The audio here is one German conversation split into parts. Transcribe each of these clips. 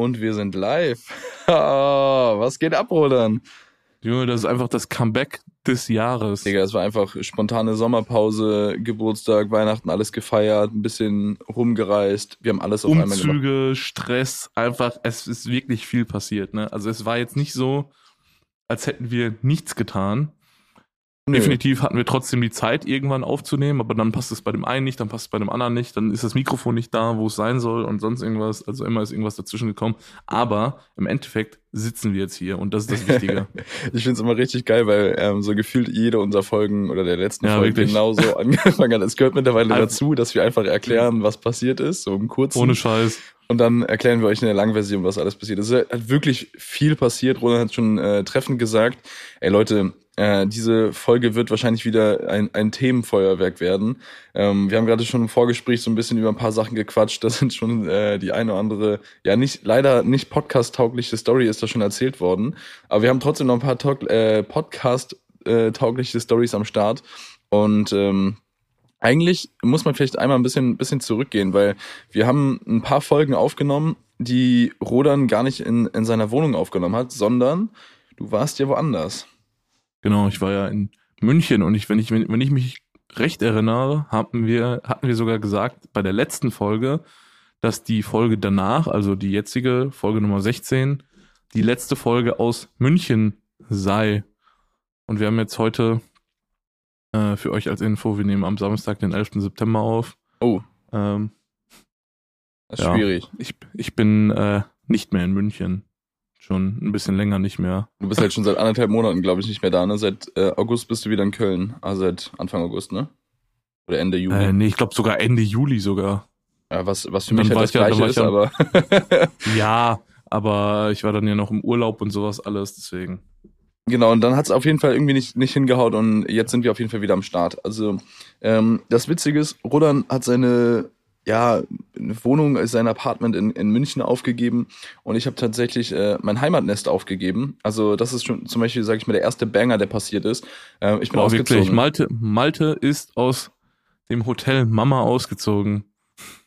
Und wir sind live. Was geht ab, Roland? Junge, das ist einfach das Comeback des Jahres. Digga, es war einfach spontane Sommerpause, Geburtstag, Weihnachten, alles gefeiert, ein bisschen rumgereist. Wir haben alles auf Umzüge, einmal gemacht. Umzüge, Stress, einfach, es ist wirklich viel passiert. Ne? Also es war jetzt nicht so, als hätten wir nichts getan. Nö. Definitiv hatten wir trotzdem die Zeit, irgendwann aufzunehmen, aber dann passt es bei dem einen nicht, dann passt es bei dem anderen nicht, dann ist das Mikrofon nicht da, wo es sein soll und sonst irgendwas. Also immer ist irgendwas dazwischen gekommen. Aber im Endeffekt sitzen wir jetzt hier und das ist das Wichtige. ich finde es immer richtig geil, weil ähm, so gefühlt jede unserer Folgen oder der letzten ja, Folge genauso angefangen hat. Es gehört mittlerweile also, dazu, dass wir einfach erklären, was passiert ist, so im Kurzen. Ohne Scheiß. Und dann erklären wir euch in der langen Version, was alles passiert ist. Es hat wirklich viel passiert. Roland hat schon äh, treffend gesagt, ey Leute, äh, diese Folge wird wahrscheinlich wieder ein, ein Themenfeuerwerk werden. Ähm, wir haben gerade schon im Vorgespräch so ein bisschen über ein paar Sachen gequatscht. Das sind schon äh, die eine oder andere, ja nicht leider nicht podcast-taugliche Story ist da schon erzählt worden. Aber wir haben trotzdem noch ein paar äh, Podcast-taugliche äh, Stories am Start. Und ähm, eigentlich muss man vielleicht einmal ein bisschen, bisschen zurückgehen, weil wir haben ein paar Folgen aufgenommen, die Rodan gar nicht in, in seiner Wohnung aufgenommen hat, sondern du warst ja woanders. Genau, ich war ja in München und ich, wenn ich, wenn ich mich recht erinnere, hatten wir, hatten wir sogar gesagt bei der letzten Folge, dass die Folge danach, also die jetzige Folge Nummer 16, die letzte Folge aus München sei. Und wir haben jetzt heute äh, für euch als Info, wir nehmen am Samstag, den 11. September auf. Oh. Ähm, das ist ja, schwierig. Ich, ich bin äh, nicht mehr in München schon ein bisschen länger nicht mehr. Du bist halt schon seit anderthalb Monaten, glaube ich, nicht mehr da, ne? Seit äh, August bist du wieder in Köln. Also seit Anfang August, ne? Oder Ende Juli? Äh, nee, ich glaube sogar Ende Juli sogar. Ja, was, was für mich halt das Gleiche ja, ist, aber. ja, aber ich war dann ja noch im Urlaub und sowas alles, deswegen. Genau, und dann hat es auf jeden Fall irgendwie nicht, nicht hingehaut und jetzt sind wir auf jeden Fall wieder am Start. Also ähm, das Witzige ist, Rodan hat seine ja, eine Wohnung, sein Apartment in, in München aufgegeben und ich habe tatsächlich äh, mein Heimatnest aufgegeben. Also das ist schon zum Beispiel, sage ich mal, der erste Banger, der passiert ist. Äh, ich bin Boah, ausgezogen. Wirklich, Malte, Malte ist aus dem Hotel Mama ausgezogen.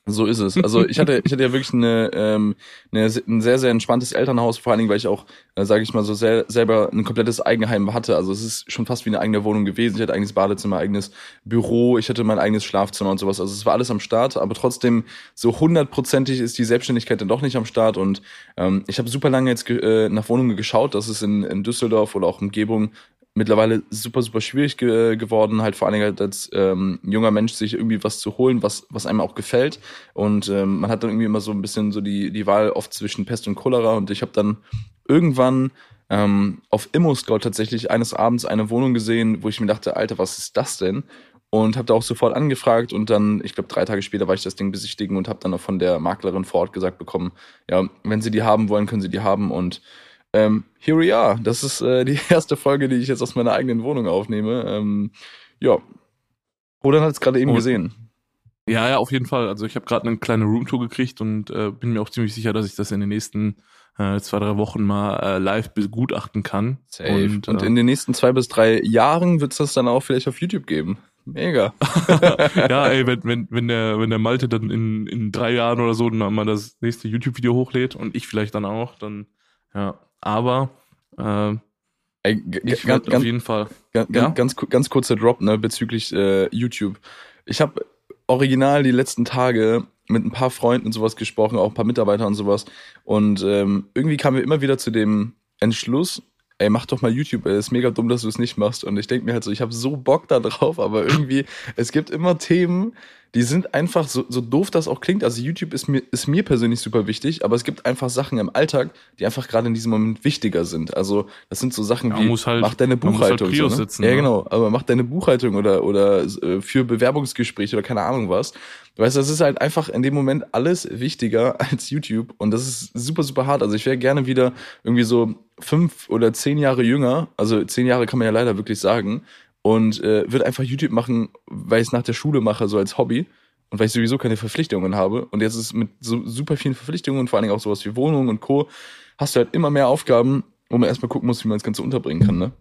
So ist es. Also ich hatte, ich hatte ja wirklich eine, ähm, eine, ein sehr, sehr entspanntes Elternhaus, vor allen Dingen, weil ich auch, äh, sage ich mal so, sehr, selber ein komplettes Eigenheim hatte. Also es ist schon fast wie eine eigene Wohnung gewesen. Ich hatte eigenes Badezimmer, eigenes Büro, ich hatte mein eigenes Schlafzimmer und sowas. Also es war alles am Start, aber trotzdem so hundertprozentig ist die Selbstständigkeit dann doch nicht am Start. Und ähm, ich habe super lange jetzt äh, nach Wohnungen geschaut. Das ist in, in Düsseldorf oder auch Umgebung mittlerweile super, super schwierig ge geworden, halt vor allen Dingen halt als ähm, junger Mensch sich irgendwie was zu holen, was, was einem auch gefällt. Und ähm, man hat dann irgendwie immer so ein bisschen so die, die Wahl oft zwischen Pest und Cholera. Und ich habe dann irgendwann ähm, auf ImmoScout tatsächlich eines Abends eine Wohnung gesehen, wo ich mir dachte, Alter, was ist das denn? Und habe da auch sofort angefragt und dann, ich glaube, drei Tage später war ich das Ding besichtigen und habe dann auch von der Maklerin vor Ort gesagt bekommen, ja, wenn Sie die haben wollen, können Sie die haben und ähm, here we are. Das ist äh, die erste Folge, die ich jetzt aus meiner eigenen Wohnung aufnehme. Ähm, ja. Rodan hat es gerade eben und, gesehen. Ja, ja, auf jeden Fall. Also ich habe gerade eine kleine Roomtour gekriegt und äh, bin mir auch ziemlich sicher, dass ich das in den nächsten äh, zwei, drei Wochen mal äh, live begutachten kann. Safe. Und, und äh, in den nächsten zwei bis drei Jahren wird es das dann auch vielleicht auf YouTube geben. Mega. ja, ey, wenn, wenn, wenn der, wenn der Malte dann in, in drei Jahren oder so dann mal das nächste YouTube-Video hochlädt und ich vielleicht dann auch, dann ja, aber äh, Ey, ich ganz, auf jeden Fall. Ganz, ja? ganz, ganz kurzer Drop ne, bezüglich äh, YouTube. Ich habe original die letzten Tage mit ein paar Freunden und sowas gesprochen, auch ein paar Mitarbeiter und sowas. Und ähm, irgendwie kamen wir immer wieder zu dem Entschluss, ey, mach doch mal YouTube, ey, ist mega dumm, dass du es nicht machst. Und ich denke mir halt so, ich habe so Bock da drauf, aber irgendwie, es gibt immer Themen, die sind einfach, so, so doof das auch klingt, also YouTube ist mir, ist mir persönlich super wichtig, aber es gibt einfach Sachen im Alltag, die einfach gerade in diesem Moment wichtiger sind. Also das sind so Sachen ja, wie, halt, mach deine halt Buchhaltung. Halt so, ne? sitzen, ja, ne? genau, aber mach deine Buchhaltung oder, oder äh, für Bewerbungsgespräche oder keine Ahnung was. Weißt du, das ist halt einfach in dem Moment alles wichtiger als YouTube und das ist super, super hart. Also ich wäre gerne wieder irgendwie so fünf oder zehn Jahre jünger, also zehn Jahre kann man ja leider wirklich sagen, und äh, würde einfach YouTube machen, weil ich es nach der Schule mache, so als Hobby und weil ich sowieso keine Verpflichtungen habe. Und jetzt ist mit so super vielen Verpflichtungen, vor allen Dingen auch sowas wie Wohnungen und Co., hast du halt immer mehr Aufgaben, wo man erstmal gucken muss, wie man das Ganze unterbringen kann, ne?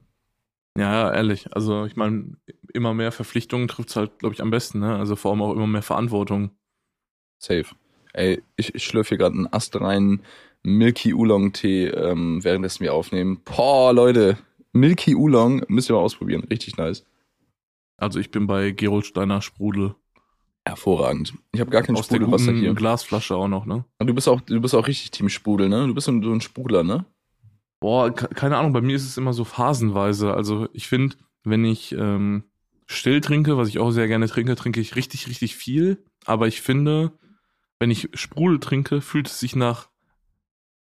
Ja, ehrlich. Also ich meine, immer mehr Verpflichtungen trifft es halt, glaube ich, am besten, ne? Also vor allem auch immer mehr Verantwortung. Safe. Ey, ich, ich schlürfe hier gerade einen Ast rein Milky Oolong Tee, ähm, währenddessen wir aufnehmen. Boah, Leute, Milky Oolong müsst ihr mal ausprobieren. Richtig nice. Also ich bin bei Gerold Steiner Sprudel. Hervorragend. Ich habe gar kein Aus Sprudelwasser hier. Glasflasche auch noch, ne? Und du bist auch, du bist auch richtig Team Sprudel, ne? Du bist so ein, Sprudler, ne? Boah, ke- keine Ahnung, bei mir ist es immer so phasenweise. Also ich finde, wenn ich ähm, still trinke, was ich auch sehr gerne trinke, trinke ich richtig, richtig viel. Aber ich finde, wenn ich Sprudel trinke, fühlt es sich nach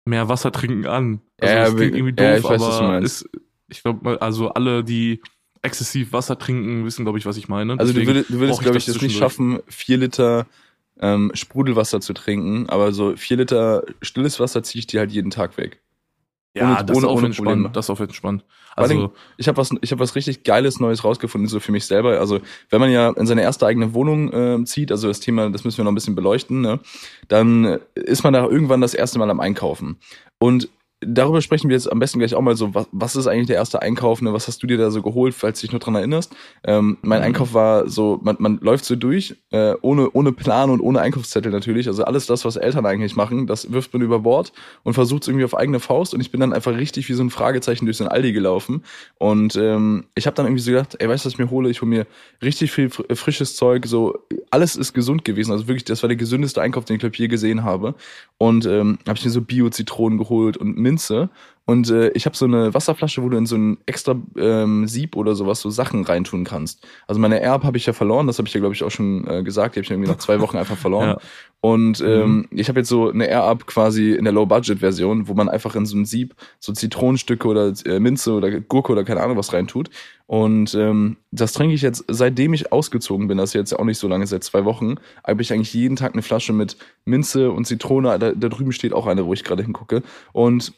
mehr Wasser trinken an. Also Ja, das klingt irgendwie ja, doof, ich weiß, aber meinst. Ich glaube, also alle, die exzessiv Wasser trinken, wissen, glaube ich, was ich meine. Also du, würdest, du würdest glaube ich, das nicht zwischendurch. schaffen, vier Liter ähm, Sprudelwasser zu trinken, aber so vier Liter stilles Wasser ziehe ich dir halt jeden Tag weg. Ja, ohne- das ohne- ist auf entspannt. Das ist auf entspannt. Also, Ich habe was, ich habe was richtig Geiles Neues rausgefunden, so für mich selber. Also wenn man ja in seine erste eigene Wohnung ähm, zieht, also das Thema, das müssen wir noch ein bisschen beleuchten, ne, dann ist man da irgendwann das erste Mal am Einkaufen. Und darüber sprechen wir jetzt am besten gleich auch mal so, was, was ist eigentlich der erste Einkauf, ne? was hast du dir da so geholt, falls du dich noch dran erinnerst. Ähm, mein Mhm. Einkauf war so, man, man läuft so durch, äh, ohne, ohne Plan und ohne Einkaufszettel natürlich. Also alles das, was Eltern eigentlich machen, das wirft man über Bord und versucht es irgendwie auf eigene Faust. Und ich bin dann einfach richtig wie so ein Fragezeichen durch so ein Aldi gelaufen. Und ähm, ich habe dann irgendwie so gedacht, ey, weißt du, was ich mir hole? Ich hole mir richtig viel fr frisches Zeug. So alles ist gesund gewesen. Also wirklich, das war der gesündeste Einkauf, den ich glaube je gesehen habe. Und ähm, habe ich mir so Bio-Zitronen geholt und Minze. Und äh, ich habe so eine Wasserflasche, wo du in so ein extra ähm, Sieb oder sowas so Sachen reintun kannst. Also meine Erb habe ich ja verloren, das habe ich ja glaube ich auch schon äh, gesagt. Die habe ich irgendwie nach zwei Wochen einfach verloren. Ja. Und ähm, ich habe jetzt so eine Air-Up quasi in der Low-Budget-Version, wo man einfach in so ein Sieb so Zitronenstücke oder äh, Minze oder Gurke oder keine Ahnung was reintut. Und ähm, das trinke ich jetzt, seitdem ich ausgezogen bin, das ist jetzt auch nicht so lange, seit zwei Wochen, habe ich eigentlich jeden Tag eine Flasche mit Minze und Zitrone. Da, da drüben steht auch eine, wo ich gerade hingucke. Und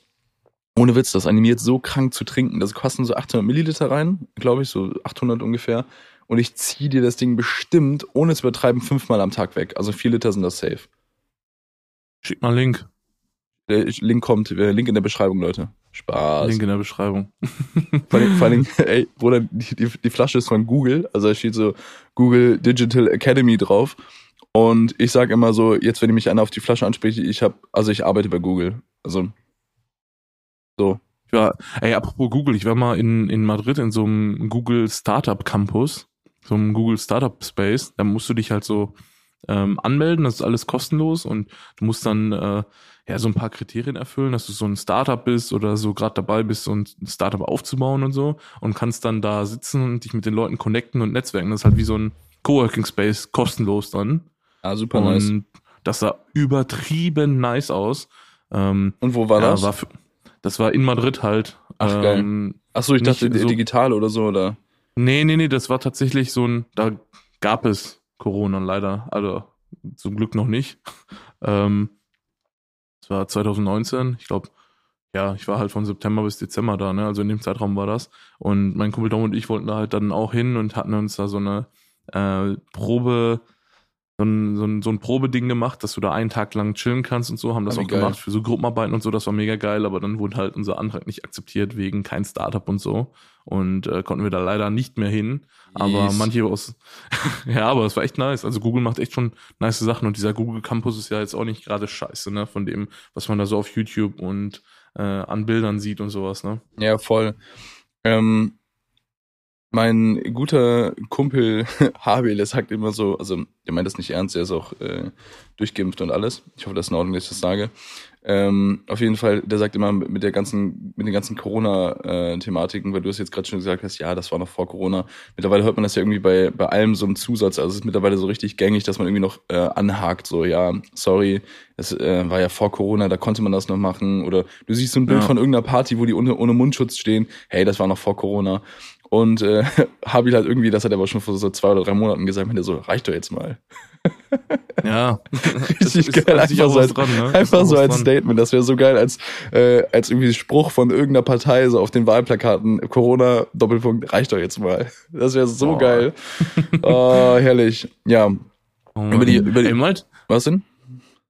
ohne Witz, das animiert so krank zu trinken. Das kosten so 800 Milliliter rein, glaube ich, so 800 ungefähr. Und ich ziehe dir das Ding bestimmt, ohne zu übertreiben, fünfmal am Tag weg. Also vier Liter sind das safe. schick mal einen Link. Der Link kommt, äh, Link in der Beschreibung, Leute. Spaß. Link in der Beschreibung. Vor allem, vor allem ey, Bruder, die, die, die Flasche ist von Google, also da steht so Google Digital Academy drauf. Und ich sage immer so, jetzt wenn ich mich einer auf die Flasche anspreche, ich habe, also ich arbeite bei Google. Also so. Ich war, ey, apropos Google, ich war mal in, in Madrid in so einem Google Startup Campus, so einem Google Startup Space. Da musst du dich halt so ähm, anmelden, das ist alles kostenlos und du musst dann äh, ja so ein paar Kriterien erfüllen, dass du so ein Startup bist oder so gerade dabei bist, so ein Startup aufzubauen und so und kannst dann da sitzen und dich mit den Leuten connecten und netzwerken. Das ist halt wie so ein Coworking Space, kostenlos dann. Ah, super und nice. das sah übertrieben nice aus. Ähm, Und wo war ja, das? War für, das war in Madrid halt. Ach, geil. ähm, Ach so, ich dachte so- digital oder so, oder? Nee, nee, nee, das war tatsächlich so ein, da gab es Corona leider, also zum Glück noch nicht. Ähm, das war 2019, ich glaube, ja, ich war halt von September bis Dezember da, ne? Also in dem Zeitraum war das. Und mein Kumpel Dom und ich wollten da halt dann auch hin und hatten uns da so eine äh, Probe, so ein, so, ein, so ein Probeding gemacht, dass du da einen Tag lang chillen kannst und so, haben das Ah, wie auch geil. gemacht für so Gruppenarbeiten und so, das war mega geil, aber dann wurde halt unser Antrag nicht akzeptiert wegen kein Startup und so. Und äh, konnten wir da leider nicht mehr hin. Aber Yes. manche aus, ja, aber es war echt nice. Also Google macht echt schon nice Sachen und dieser Google Campus ist ja jetzt auch nicht gerade scheiße, ne, von dem, was man da so auf YouTube und äh, an Bildern sieht und sowas, ne. Ja, voll. Ähm, mein guter Kumpel Habil, der sagt immer so, also der meint das nicht ernst, der ist auch äh, durchgeimpft und alles. Ich hoffe, das ist in Ordnung, dass ich das sage. Ähm, auf jeden Fall, der sagt immer mit der ganzen, mit den ganzen Corona-Thematiken, weil du es jetzt gerade schon gesagt hast, ja, das war noch vor Corona. Mittlerweile hört man das ja irgendwie bei, bei allem so im Zusatz. Also es ist mittlerweile so richtig gängig, dass man irgendwie noch äh, anhakt, so, ja, sorry, es äh, war ja vor Corona, da konnte man das noch machen. Oder du siehst so ein Bild Ja. von irgendeiner Party, wo die ohne, ohne Mundschutz stehen, hey, das war noch vor Corona. Und äh, Habil hat irgendwie, das hat er aber schon vor so zwei oder drei Monaten gesagt, meinte so, reicht doch jetzt mal. Ja. Richtig geil, einfach so als, dran, ne? Einfach so als. Statement. Das wäre so geil als, äh, als irgendwie Spruch von irgendeiner Partei so auf den Wahlplakaten, Corona, Doppelpunkt, reicht doch jetzt mal. Das wäre so Oh. geil. Oh, herrlich. Ja, Oh, Über die- über die- Ey, was denn?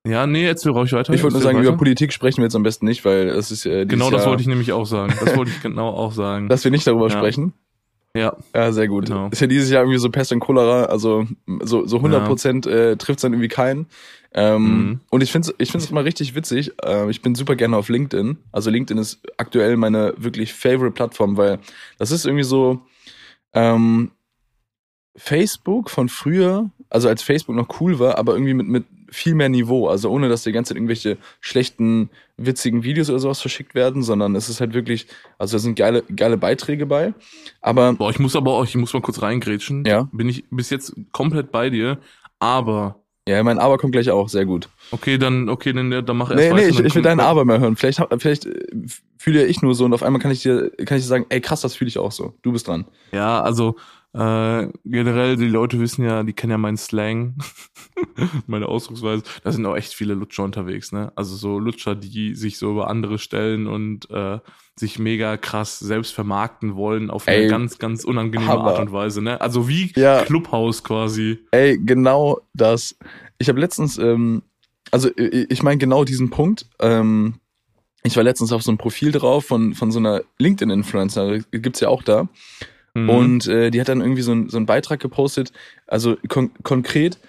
Ja, nee, erzähl ruhig weiter. Ich wollte nur sagen, über weiter. Politik sprechen wir jetzt am besten nicht, weil es ist äh, Genau das Jahr, wollte ich nämlich auch sagen. Das wollte ich genau auch sagen. dass wir nicht darüber Ja. sprechen. Ja. Ja, sehr gut. Genau. Ist ja dieses Jahr irgendwie so Pest und Cholera, also so, so 100 Prozent äh, trifft dann irgendwie keinen. Ähm, Mhm. Und ich finde ich finde es immer richtig witzig. Äh, ich bin super gerne auf LinkedIn. Also LinkedIn ist aktuell meine wirklich favorite Plattform, weil das ist irgendwie so ähm, Facebook von früher, also als Facebook noch cool war, aber irgendwie mit, mit viel mehr Niveau. Also ohne, dass die ganze Zeit irgendwelche schlechten, witzigen Videos oder sowas verschickt werden, sondern es ist halt wirklich, also da sind geile, geile Beiträge bei. Aber Boah, ich muss aber auch, ich muss mal kurz reingrätschen. Ja. Bin ich bis jetzt komplett bei dir, aber ja, mein Aber kommt gleich auch, sehr gut. okay, dann, okay, dann, dann mach erst Nee, nee, ich, ich will deinen Aber mal hören. Vielleicht, vielleicht äh, fühle ich nur so und auf einmal kann ich dir, kann ich dir sagen, ey krass, das fühle ich auch so. Du bist dran. Ja, also äh, generell, die Leute wissen ja, die kennen ja meinen Slang, meine Ausdrucksweise. Da sind auch echt viele Lutscher unterwegs, ne? Also so Lutscher, die sich so über andere stellen und äh, sich mega krass selbst vermarkten wollen auf eine Ey, ganz, ganz unangenehme Hammer. Art und Weise, ne? Also wie Ja. Clubhouse quasi. Ey, genau das. Ich habe letztens, ähm, also ich meine genau diesen Punkt. Ähm, ich war letztens auf so einem Profil drauf von, von so einer LinkedIn-Influencer, gibt's ja auch da. Mhm. Und äh, die hat dann irgendwie so, ein, so einen Beitrag gepostet. Also kon konkret,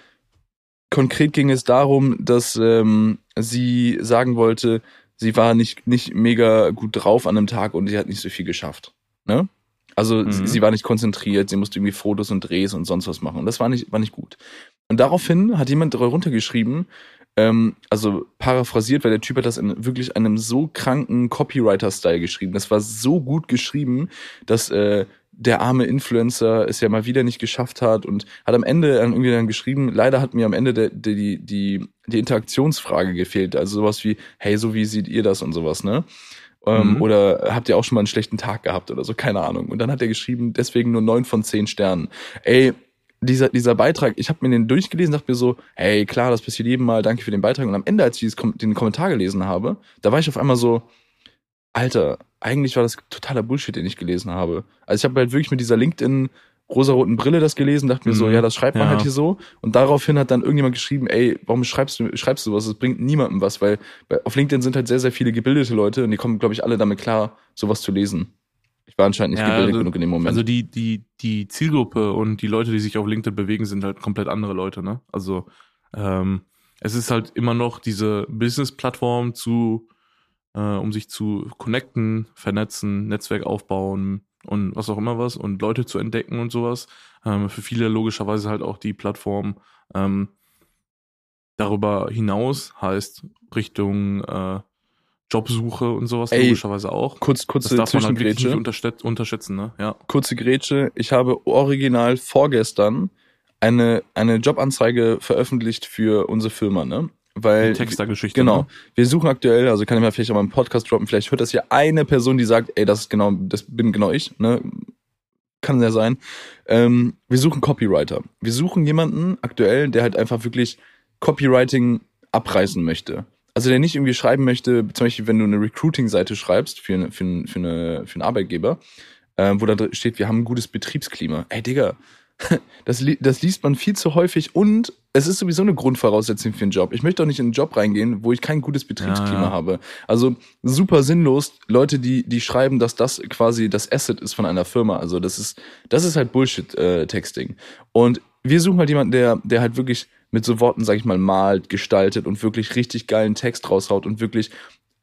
konkret ging es darum, dass ähm, sie sagen wollte, sie war nicht, nicht mega gut drauf an einem Tag und sie hat nicht so viel geschafft. Ne? Also sie, Mhm. sie war nicht konzentriert, sie musste irgendwie Fotos und Drehs und sonst was machen. Und das war nicht, war nicht gut. Und daraufhin hat jemand darunter geschrieben, ähm, also paraphrasiert, weil der Typ hat das in wirklich einem so kranken Copywriter-Style geschrieben. Das war so gut geschrieben, dass äh, der arme Influencer es ja mal wieder nicht geschafft hat und hat am Ende dann irgendwie dann geschrieben, leider hat mir am Ende der, der, die, die, die Interaktionsfrage gefehlt. Also sowas wie, hey, so wie seht ihr das und sowas, ne? Ähm, Mhm. Oder habt ihr auch schon mal einen schlechten Tag gehabt oder so, keine Ahnung. Und dann hat er geschrieben, deswegen nur neun von zehn Sternen. Ey, dieser, dieser Beitrag, ich habe mir den durchgelesen, dachte mir so, hey, klar, das passiert jedem Mal, danke für den Beitrag. Und am Ende, als ich den Kommentar gelesen habe, da war ich auf einmal so, Alter, eigentlich war das totaler Bullshit, den ich gelesen habe. Also ich habe halt wirklich mit dieser LinkedIn rosaroten Brille das gelesen, dachte mir so, Mhm. ja, das schreibt man Ja. halt hier so. Und daraufhin hat dann irgendjemand geschrieben, ey, warum schreibst du, schreibst du was? Das bringt niemandem was, weil auf LinkedIn sind halt sehr, sehr viele gebildete Leute und die kommen, glaube ich, alle damit klar, sowas zu lesen. Ich war anscheinend nicht Ja, gebildet also- genug in dem Moment. Also die, die, die Zielgruppe und die Leute, die sich auf LinkedIn bewegen, sind halt komplett andere Leute, ne? Also ähm, es ist halt immer noch diese Business-Plattform zu, äh, um sich zu connecten, vernetzen, Netzwerk aufbauen und was auch immer was und Leute zu entdecken und sowas. Ähm, für viele logischerweise halt auch die Plattform ähm, darüber hinaus heißt Richtung äh, Jobsuche und sowas Ey, logischerweise auch. Kurz, Das kurze darf man halt nicht unterschätzen, unterschätzen, ne? Ja. kurze Grätsche. Ich habe original vorgestern eine, eine Jobanzeige veröffentlicht für unsere Firma, ne? Weil. Textergeschichte. Genau. Ne? Wir suchen aktuell, also kann ich mal vielleicht auch mal einen Podcast droppen, vielleicht hört das ja eine Person, die sagt, ey, das ist genau, das bin genau ich, ne? Kann ja sein. Ähm, wir suchen Copywriter. Wir suchen jemanden aktuell, der halt einfach wirklich Copywriting abreißen möchte. Also der nicht irgendwie schreiben möchte, zum Beispiel, wenn du eine Recruiting-Seite schreibst für, eine, für, eine, für, eine, für einen Arbeitgeber, äh, wo da steht, wir haben ein gutes Betriebsklima. Ey, Digga, das, li das liest man viel zu häufig und es ist sowieso eine Grundvoraussetzung für einen Job. Ich möchte doch nicht in einen Job reingehen, wo ich kein gutes Betriebsklima Ja, ja. habe. Also super sinnlos, Leute, die, die schreiben, dass das quasi das Asset ist von einer Firma. Also das ist, das ist halt Bullshit-Texting. und wir suchen halt jemanden, der, der halt wirklich mit so Worten, sag ich mal, malt, gestaltet und wirklich richtig geilen Text raushaut und wirklich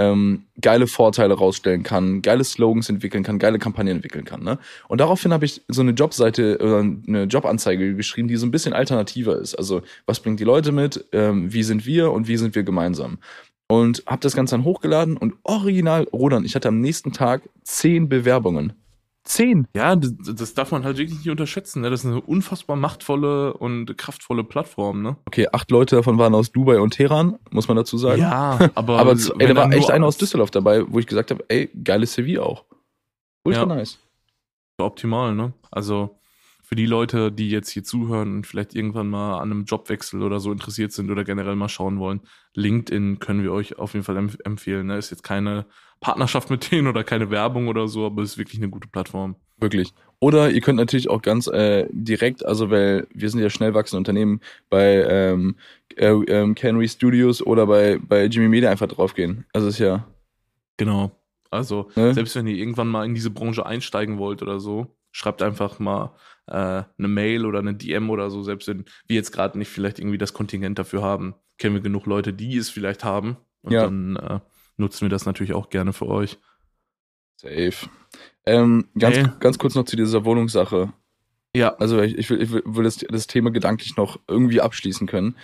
ähm, geile Vorteile rausstellen kann, geile Slogans entwickeln kann, geile Kampagnen entwickeln kann. Ne? Und daraufhin habe ich so eine Jobseite oder eine Jobanzeige geschrieben, die so ein bisschen alternativer ist. Also was bringt die Leute mit, ähm, wie sind wir und wie sind wir gemeinsam. Und habe das Ganze dann hochgeladen und original, Rodan, ich hatte am nächsten Tag zehn Bewerbungen. Zehn. Ja, das, das darf man halt wirklich nicht unterschätzen. Ne? Das ist eine unfassbar machtvolle und kraftvolle Plattform. Ne? Okay, acht Leute davon waren aus Dubai und Teheran, muss man dazu sagen. Ja, aber, Aber ey, da war echt einer aus Düsseldorf dabei, wo ich gesagt habe, ey, geiles CV auch. Ultra Ja. nice. optimal, ne? Also für die Leute, die jetzt hier zuhören und vielleicht irgendwann mal an einem Jobwechsel oder so interessiert sind oder generell mal schauen wollen, LinkedIn können wir euch auf jeden Fall empf empfehlen. Ne? Ist jetzt keine Partnerschaft mit denen oder keine Werbung oder so, aber ist wirklich eine gute Plattform. Wirklich. Oder ihr könnt natürlich auch ganz äh, direkt, also weil wir sind ja schnell wachsende Unternehmen, bei ähm, äh, ähm, Canary Studios oder bei, bei Jimmy Media einfach draufgehen. Also ist ja, Genau. Also Ne? selbst wenn ihr irgendwann mal in diese Branche einsteigen wollt oder so, schreibt einfach mal äh, eine Mail oder eine DM oder so, selbst wenn wir jetzt gerade nicht vielleicht irgendwie das Kontingent dafür haben, kennen wir genug Leute, die es vielleicht haben. Und Ja. dann äh, nutzen wir das natürlich auch gerne für euch. Safe. Ähm, ganz, Hey. ganz kurz noch zu dieser Wohnungssache. Ja, Also ich, ich will, ich will das, das Thema gedanklich noch irgendwie abschließen können.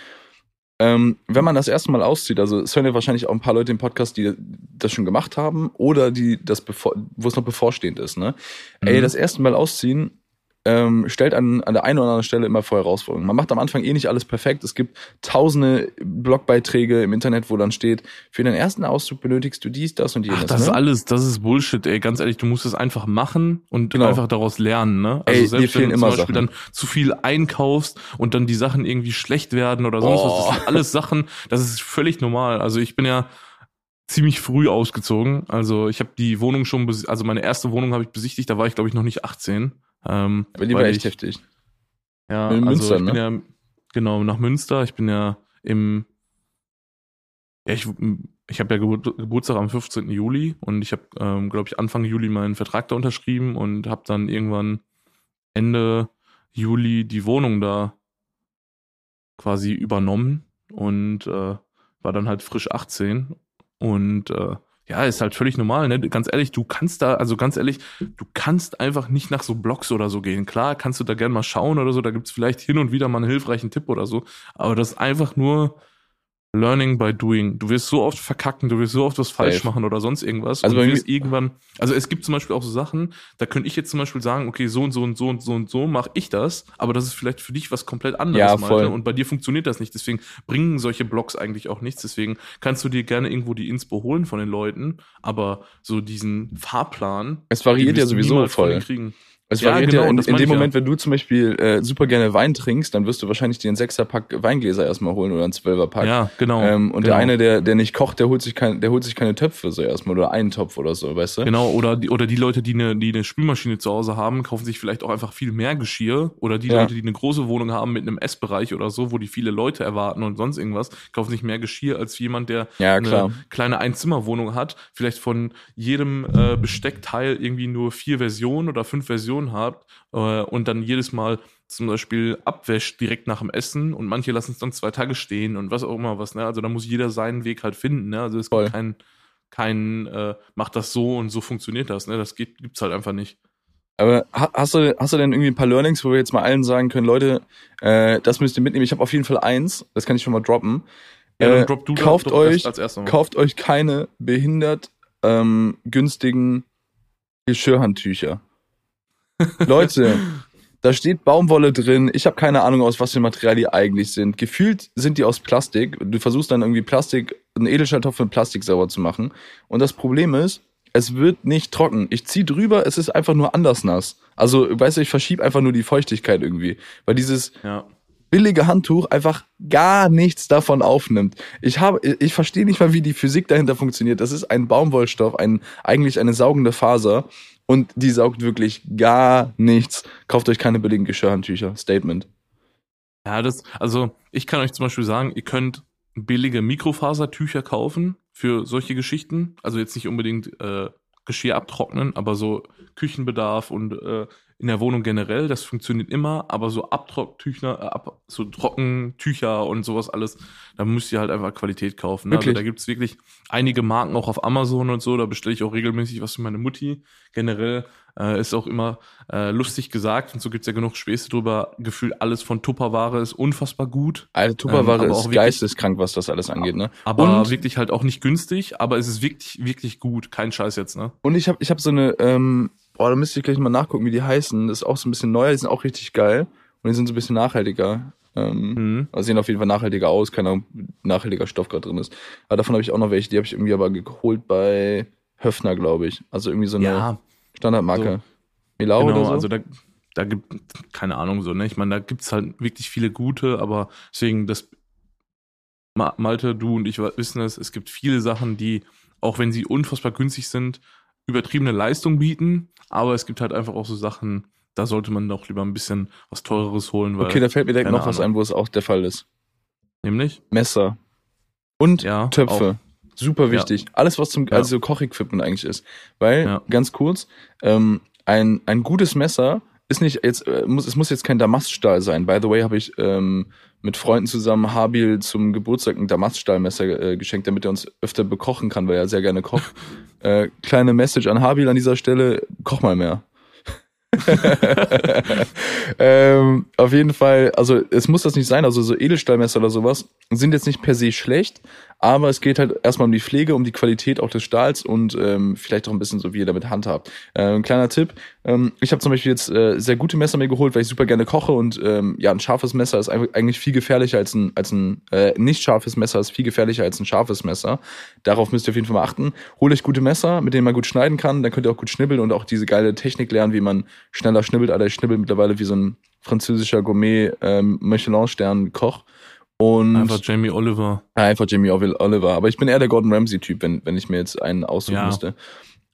Ähm, wenn man das erste Mal auszieht, also es hören ja wahrscheinlich auch ein paar Leute im Podcast, die das schon gemacht haben oder die das bevor, wo es noch bevorstehend ist, ne? Ey, Mhm. das erste Mal ausziehen ähm, stellt an, an der einen oder anderen Stelle immer vor Herausforderungen. Man macht am Anfang eh nicht alles perfekt. Es gibt tausende Blogbeiträge im Internet, wo dann steht, für den ersten Auszug benötigst du dies, das und jenes. Ach, das ist ne? alles, das ist Bullshit, ey. Ganz ehrlich, du musst es einfach machen und Genau. einfach daraus lernen, ne? Also Ey, selbst wenn du zum Beispiel Sachen. dann zu viel einkaufst und dann die Sachen irgendwie schlecht werden oder sonst was, Oh. das sind alles Sachen, das ist völlig normal. Also ich bin ja ziemlich früh ausgezogen. Also ich habe die Wohnung schon, also meine erste Wohnung habe ich besichtigt, da war ich glaube ich noch nicht 18. Ähm, Aber die war echt ich, heftig. Ja, In also Münster, ich bin ne? ja genau nach Münster. Ich bin ja im ja, ich, ich habe ja Gebur Geburtstag am 15. Juli und ich habe, ähm, glaube ich, Anfang Juli meinen Vertrag da unterschrieben und habe dann irgendwann Ende Juli die Wohnung da quasi übernommen und äh, war dann halt frisch 18 und äh, ja, ist halt völlig normal, ne? Ganz ehrlich, du kannst da, also ganz ehrlich, du kannst einfach nicht nach so Blogs oder so gehen. Klar, kannst du da gerne mal schauen oder so, da gibt's vielleicht hin und wieder mal einen hilfreichen Tipp oder so, aber das ist einfach nur Learning by doing. Du wirst so oft verkacken, du wirst so oft was falsch machen oder sonst irgendwas. Also du wirst irgendwann, also es gibt zum Beispiel auch so Sachen, da könnte ich jetzt zum Beispiel sagen, okay, so und so und so und so und so mache ich das, aber das ist vielleicht für dich was komplett anderes, Ja, Malte, voll. und bei dir funktioniert das nicht. Deswegen bringen solche Blogs eigentlich auch nichts. Deswegen kannst du dir gerne irgendwo die Inspo holen von den Leuten, aber so diesen Fahrplan. Es variiert ja sowieso voll. Es Ja, variiert genau, ja in, in dem ich ja. Moment, wenn du zum Beispiel äh, super gerne Wein trinkst, dann wirst du wahrscheinlich dir einen Sechserpack Weingläser erstmal holen oder einen Zwölferpack. Ja, genau. Ähm, und genau. der eine, der, der nicht kocht, der holt sich kein, der holt sich keine Töpfe so erstmal oder einen Topf oder so, weißt du? Genau, oder die, oder die Leute, die eine, die eine Spülmaschine zu Hause haben, kaufen sich vielleicht auch einfach viel mehr Geschirr. Oder die Ja. Leute, die eine große Wohnung haben mit einem Essbereich oder so, wo die viele Leute erwarten und sonst irgendwas, kaufen sich mehr Geschirr als jemand, der eine kleine Einzimmerwohnung hat, vielleicht von jedem äh, Besteckteil irgendwie nur vier Versionen oder fünf Versionen hat äh, und dann jedes Mal zum Beispiel abwäscht direkt nach dem Essen und manche lassen es dann zwei Tage stehen und was auch immer was, ne? Also da muss jeder seinen Weg halt finden, ne? Also es Voll. gibt keinen kein äh, macht das so und so funktioniert das, ne? Das geht, gibt's halt einfach nicht. Aber ha- hast du, hast du denn irgendwie ein paar Learnings, wo wir jetzt mal allen sagen können, Leute, äh, das müsst ihr mitnehmen. Ich habe auf jeden Fall eins, das kann ich schon mal droppen. Ja, dann Äh, drop du da- kauft euch, kauft euch keine behindert ähm, günstigen Geschirrhandtücher. Leute, da steht Baumwolle drin. Ich habe keine Ahnung, aus was für Material die eigentlich sind. Gefühlt sind die aus Plastik. Du versuchst dann irgendwie Plastik, einen Edelstahltopf mit Plastik sauber zu machen. Und das Problem ist, es wird nicht trocken. Ich zieh drüber, es ist einfach nur anders nass. Also, weißt du, ich verschiebe einfach nur die Feuchtigkeit irgendwie. Weil dieses Ja. billige Handtuch einfach gar nichts davon aufnimmt. Ich habe, ich verstehe nicht mal, wie die Physik dahinter funktioniert. Das ist ein Baumwollstoff, ein, eigentlich eine saugende Faser und die saugt wirklich gar nichts. Kauft euch keine billigen Geschirrhandtücher. Statement. Ja, das, also ich kann euch zum Beispiel sagen, ihr könnt billige Mikrofasertücher kaufen für solche Geschichten. Also jetzt nicht unbedingt äh, Geschirr abtrocknen, aber so Küchenbedarf und äh, in der Wohnung generell, das funktioniert immer, aber so Abtrocktücher, äh, ab, so Trockentücher und sowas alles, da müsst ihr halt einfach Qualität kaufen. Ne? Also da gibt's wirklich einige Marken auch auf Amazon und so, da bestelle ich auch regelmäßig was für meine Mutti. Generell äh, ist auch immer äh, lustig gesagt und so gibt's ja genug Späße drüber. Gefühlt alles von Tupperware ist unfassbar gut, Alter, Tupperware Ähm, ist wirklich- geisteskrank, was das alles angeht, ne? aber Und- wirklich halt auch nicht günstig, aber es ist wirklich, wirklich gut. Kein Scheiß jetzt, ne? Und ich habe ich hab so eine, ähm, boah, da müsste ich gleich mal nachgucken, wie die heißen. Das ist auch so ein bisschen neuer, die sind auch richtig geil. Und die sind so ein bisschen nachhaltiger. Ähm, Mhm. Also sehen auf jeden Fall nachhaltiger aus, keine Ahnung, nachhaltiger Stoff gerade drin ist. Aber davon habe ich auch noch welche, die habe ich irgendwie aber geholt bei Höfner, glaube ich. Also irgendwie so eine Ja, Standardmarke. Milau genau, oder so? also da, da gibt, keine Ahnung so, ne? Ich meine, da gibt's halt wirklich viele gute, aber deswegen das Ma- Malte, du und ich wissen es, es gibt viele Sachen, die, auch wenn sie unfassbar günstig sind, übertriebene Leistung bieten, aber es gibt halt einfach auch so Sachen, da sollte man doch lieber ein bisschen was teureres holen, weil okay, da fällt mir direkt noch was Ahnung. ein, wo es auch der Fall ist. nämlich Messer. Und Ja, Töpfe. Super wichtig. Alles, was zum, Ja. also Kochequipment eigentlich ist. Weil, Ja. ganz kurz, ähm, ein, ein gutes Messer ist nicht jetzt, äh, muss, es muss jetzt kein Damaststahl sein. By the way, habe ich ähm, mit Freunden zusammen Habil zum Geburtstag ein Damaststahlmesser äh, geschenkt, damit er uns öfter bekochen kann, weil er sehr gerne kocht. äh, kleine Message an Habil an dieser Stelle, koch mal mehr. ähm, auf jeden Fall, also es muss das nicht sein, also so Edelstahlmesser oder sowas sind jetzt nicht per se schlecht, aber es geht halt erstmal um die Pflege, um die Qualität auch des Stahls und ähm, vielleicht auch ein bisschen so, wie ihr damit handhabt. Ähm, kleiner Tipp, ähm, ich habe zum Beispiel jetzt äh, sehr gute Messer mir geholt, weil ich super gerne koche und ähm, ja, ein scharfes Messer ist eigentlich viel gefährlicher als ein, als ein äh, nicht scharfes Messer ist viel gefährlicher als ein scharfes Messer. Darauf müsst ihr auf jeden Fall mal achten. Holt euch gute Messer, mit denen man gut schneiden kann, dann könnt ihr auch gut schnibbeln und auch diese geile Technik lernen, wie man schneller schnibbelt. Alter, ich schnibbel mittlerweile wie so ein französischer Gourmet ähm, Michelin-Stern-Koch. Und einfach Jamie Oliver. Ja, einfach Jamie Oliver. Aber ich bin eher der Gordon Ramsay-Typ, wenn, wenn ich mir jetzt einen aussuchen ja, müsste.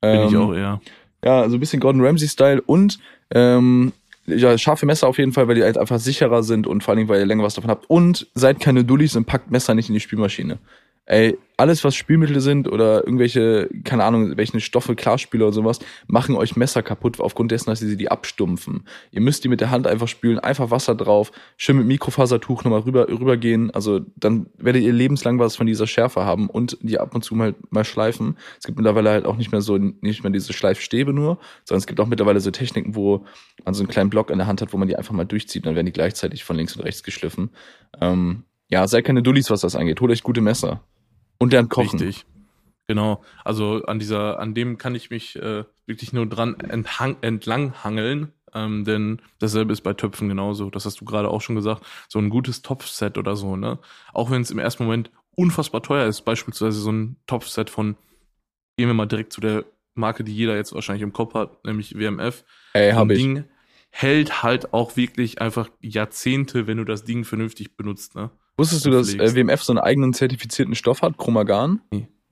Bin ähm, ich auch eher. Ja, also ein bisschen Gordon Ramsay-Style und ähm, ja, scharfe Messer auf jeden Fall, weil die halt einfach sicherer sind und vor allen Dingen, weil ihr länger was davon habt. Und seid keine Dullis und packt Messer nicht in die Spülmaschine ey, alles was Spülmittel sind oder irgendwelche, keine Ahnung, welche Stoffe, Klarspüler oder sowas, machen euch Messer kaputt aufgrund dessen, dass sie die abstumpfen. Ihr müsst die mit der Hand einfach spülen, einfach Wasser drauf, schön mit Mikrofasertuch nochmal rüber, rübergehen, also dann werdet ihr lebenslang was von dieser Schärfe haben und die ab und zu mal, mal schleifen. Es gibt mittlerweile halt auch nicht mehr so, nicht mehr diese Schleifstäbe nur, sondern es gibt auch mittlerweile so Techniken, wo man so einen kleinen Block in der Hand hat, wo man die einfach mal durchzieht, dann werden die gleichzeitig von links und rechts geschliffen. Ähm, ja, seid keine Dullis, was das angeht. Holt euch gute Messer. Und lernt kochen. Richtig. Genau. Also an dieser, an dem kann ich mich äh, wirklich nur dran enthang, entlanghangeln. Ähm, denn dasselbe ist bei Töpfen genauso. Das hast du gerade auch schon gesagt. So ein gutes Topfset oder so, ne? Auch wenn es im ersten Moment unfassbar teuer ist, beispielsweise so ein Topfset von, gehen wir mal direkt zu der Marke, die jeder jetzt wahrscheinlich im Kopf hat, nämlich WMF. Ey, hab ich. Ding hält halt auch wirklich einfach Jahrzehnte, wenn du das Ding vernünftig benutzt, ne? Wusstest du, dass äh, WMF so einen eigenen zertifizierten Stoff hat, Chromagan?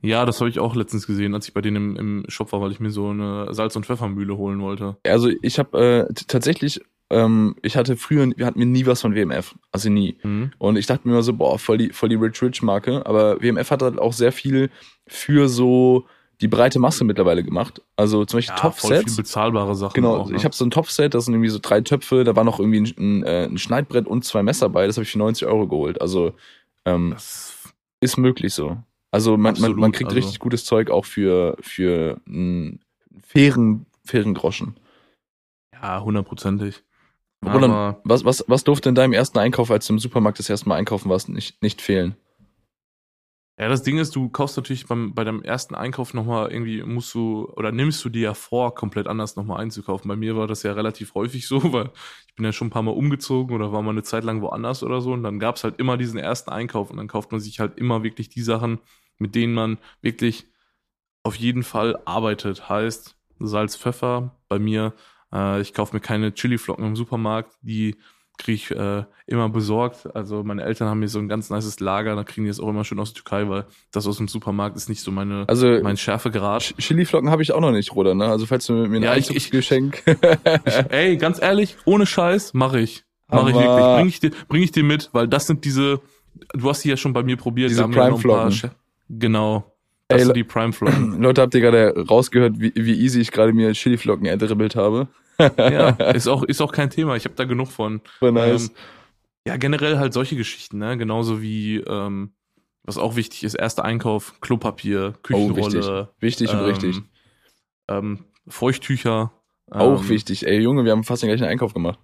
Ja, das habe ich auch letztens gesehen, als ich bei denen im, im Shop war, weil ich mir so eine Salz- und Pfeffermühle holen wollte. Also ich habe äh, tatsächlich, ähm, ich hatte früher, wir hatten mir nie was von WMF, also nie. Mhm. Und ich dachte mir immer so, boah, voll die, voll die Rich Rich Marke. Aber WMF hat halt auch sehr viel für so die breite Masse mittlerweile gemacht. Also zum Beispiel ja, Topfsets. Viel bezahlbare Sachen. Genau, auch, ne? ich habe so ein Topset, das sind irgendwie so drei Töpfe, da war noch irgendwie ein, ein, äh, ein Schneidbrett und zwei Messer bei, das habe ich für 90 Euro geholt. Also ähm, ist möglich so. Also man, man, man kriegt also. richtig gutes Zeug auch für, für einen fairen, fairen Groschen. Ja, hundertprozentig. Roland, was, was, was durfte in deinem ersten Einkauf, als du im Supermarkt das erste Mal einkaufen warst, nicht, nicht fehlen? Ja, das Ding ist, du kaufst natürlich beim, bei deinem ersten Einkauf nochmal irgendwie, musst du, oder nimmst du dir ja vor, komplett anders nochmal einzukaufen. Bei mir war das ja relativ häufig so, weil ich bin ja schon ein paar Mal umgezogen oder war mal eine Zeit lang woanders oder so und dann gab's halt immer diesen ersten Einkauf und dann kauft man sich halt immer wirklich die Sachen, mit denen man wirklich auf jeden Fall arbeitet. Heißt Salz, Pfeffer bei mir. Äh, ich kaufe mir keine Chiliflocken im Supermarkt, die kriege ich äh, immer besorgt. Also meine Eltern haben mir so ein ganz nices Lager, da kriegen die es auch immer schön aus der Türkei, weil das aus dem Supermarkt ist nicht so meine also, mein Schärfegrad. Chiliflocken habe ich auch noch nicht, Bruder, ne? Also falls du mir ein ja, Geschenk. ey, ganz ehrlich, ohne Scheiß, mache ich. Mache ich wirklich. Bring ich, dir, bring ich dir mit, weil das sind diese, du hast die ja schon bei mir probiert. Diese Prime-Flocken. Genau. Das Ey, sind die Prime-Flocken. Leute, habt ihr gerade rausgehört, wie, wie easy ich gerade mir Chili-Flocken erdribbelt habe? ja, ist auch, ist auch kein Thema. Ich habe da genug von. Nice. Ähm, ja, generell halt solche Geschichten, ne? Genauso wie, ähm, was auch wichtig ist, erster Einkauf, Klopapier, Küchenrolle. Oh, wichtig, wichtig ähm, und richtig. Ähm, Feuchttücher. Auch ähm, wichtig. Ey, Junge, wir haben fast den gleichen Einkauf gemacht.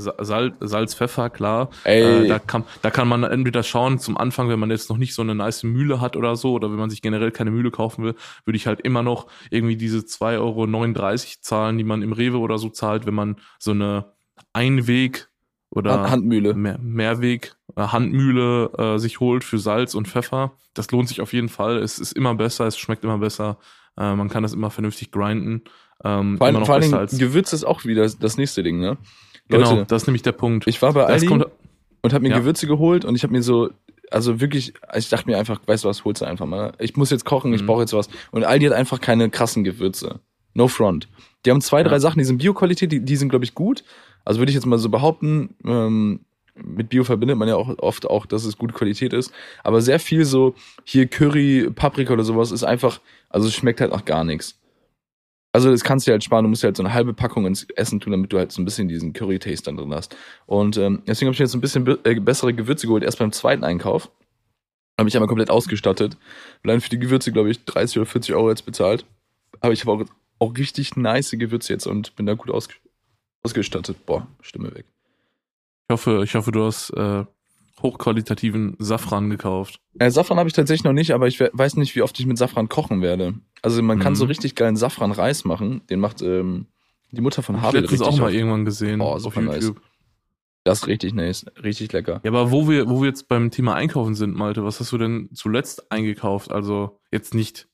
Salz, Salz, Pfeffer, klar. Ey. Äh, da, kann, da kann man entweder schauen, zum Anfang, wenn man jetzt noch nicht so eine nice Mühle hat oder so, oder wenn man sich generell keine Mühle kaufen will, würde ich halt immer noch irgendwie diese 2,39 Euro zahlen, die man im Rewe oder so zahlt, wenn man so eine Einweg oder Handmühle. Mehr, Mehrweg äh, Handmühle äh, sich holt für Salz und Pfeffer. Das lohnt sich auf jeden Fall. Es ist immer besser, es schmeckt immer besser. Äh, man kann das immer vernünftig grinden. Ähm, vor allem, vor allem Gewürz ist auch wieder das nächste Ding, ne? Genau, Leute, das ist nämlich der Punkt. Ich war bei Aldi und habe mir ja. Gewürze geholt und ich habe mir so, also wirklich, ich dachte mir einfach, weißt du was, holst du einfach mal. Ich muss jetzt kochen, mhm. ich brauche jetzt was. Und Aldi hat einfach keine krassen Gewürze. No front. Die haben zwei, ja. drei Sachen, die sind Bio-Qualität, die, die sind, glaube ich, gut. Also würde ich jetzt mal so behaupten, ähm, mit Bio verbindet man ja auch oft auch, dass es gute Qualität ist. Aber sehr viel so hier Curry, Paprika oder sowas ist einfach, also es schmeckt halt nach gar nichts. Also das kannst du halt sparen, du musst halt so eine halbe Packung ins Essen tun, damit du halt so ein bisschen diesen Curry-Taste dann drin hast. Und ähm, deswegen habe ich mir jetzt ein bisschen be äh, bessere Gewürze geholt, erst beim zweiten Einkauf. Habe ich einmal komplett ausgestattet. Allein für die Gewürze, glaube ich, 30 oder 40 Euro jetzt bezahlt. Aber ich habe auch, auch richtig nice Gewürze jetzt und bin da gut ausge ausgestattet. Boah, Stimme weg. Ich hoffe, ich hoffe, du hast äh, hochqualitativen Safran gekauft. Äh, Safran habe ich tatsächlich noch nicht, aber ich we- weiß nicht, wie oft ich mit Safran kochen werde. Also man kann Mhm. so richtig geilen Safran-Reis machen. Den macht ähm, die Mutter von Hab ich Harvey letztens auch mal auf- irgendwann gesehen Oh, auf super nice. YouTube. Das ist richtig nice, richtig lecker. Ja, aber wo wir, wo wir jetzt beim Thema Einkaufen sind, Malte, was hast du denn zuletzt eingekauft? Also jetzt nicht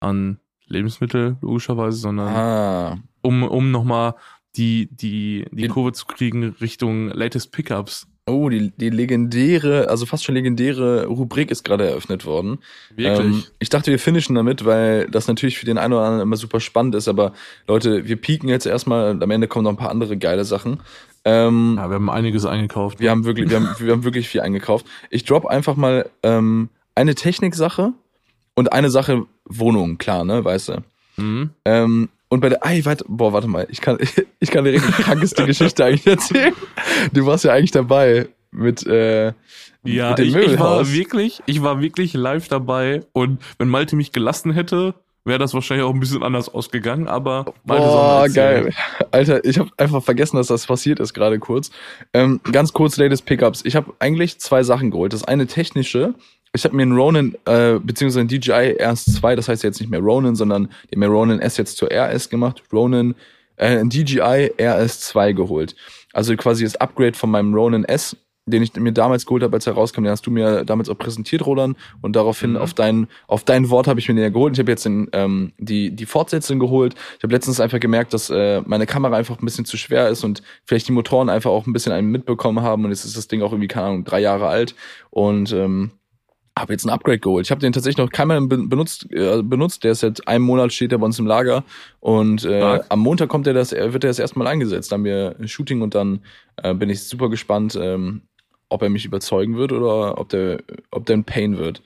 an Lebensmittel, logischerweise, sondern Ah, um, um nochmal die, die Die- Kurve zu kriegen Richtung Latest Pickups. Oh, die, die legendäre, also fast schon legendäre Rubrik ist gerade eröffnet worden. Ähm, ich dachte, wir finishen damit, weil das natürlich für den einen oder anderen immer super spannend ist, aber Leute, wir pieken jetzt erstmal und am Ende kommen noch ein paar andere geile Sachen. Ähm, ja, wir haben einiges eingekauft. Wir haben wirklich, wir haben, wir haben wirklich viel eingekauft. Ich drop einfach mal ähm, eine Techniksache und eine Sache Wohnung, klar, ne, weißt du. Mhm. Ähm, und bei der, ei, warte, boah, warte mal, ich kann, ich kann dir richtig krankeste Geschichte eigentlich erzählen. Du warst ja eigentlich dabei mit, äh, Ja, mit dem ich, ich war Möbelhaus. wirklich, ich war wirklich live dabei und wenn Malte mich gelassen hätte, wäre das wahrscheinlich auch ein bisschen anders ausgegangen, aber Malte Boah, geil. Alter, ich habe einfach vergessen, dass das passiert ist gerade kurz. Ähm, ganz kurz, latest Pickups. Ich habe eigentlich zwei Sachen geholt. Das eine technische. Ich habe mir einen Ronin, äh, beziehungsweise einen DJI RS2, das heißt jetzt nicht mehr Ronin, sondern haben mir Ronin S jetzt zur RS gemacht. Ronin, äh, ein DJI RS2 geholt. Also quasi das Upgrade von meinem Ronin S, den ich mir damals geholt habe, als er rauskam. Den hast du mir damals auch präsentiert, Roland. Und daraufhin Mhm. auf dein, auf dein Wort habe ich mir den ja geholt. Ich habe jetzt den, ähm, die, die Fortsetzung geholt. Ich habe letztens einfach gemerkt, dass äh, meine Kamera einfach ein bisschen zu schwer ist und vielleicht die Motoren einfach auch ein bisschen einen mitbekommen haben. Und jetzt ist das Ding auch irgendwie, keine Ahnung, drei Jahre alt. Und ähm, habe jetzt ein Upgrade geholt. Ich habe den tatsächlich noch keinmal be- benutzt, äh, benutzt. Der ist seit einem Monat steht er bei uns im Lager und äh, am Montag kommt er das, wird er das erstmal eingesetzt. Da haben wir ein Shooting und dann äh, bin ich super gespannt, ähm, ob er mich überzeugen wird oder ob der, ob der ein Pain wird.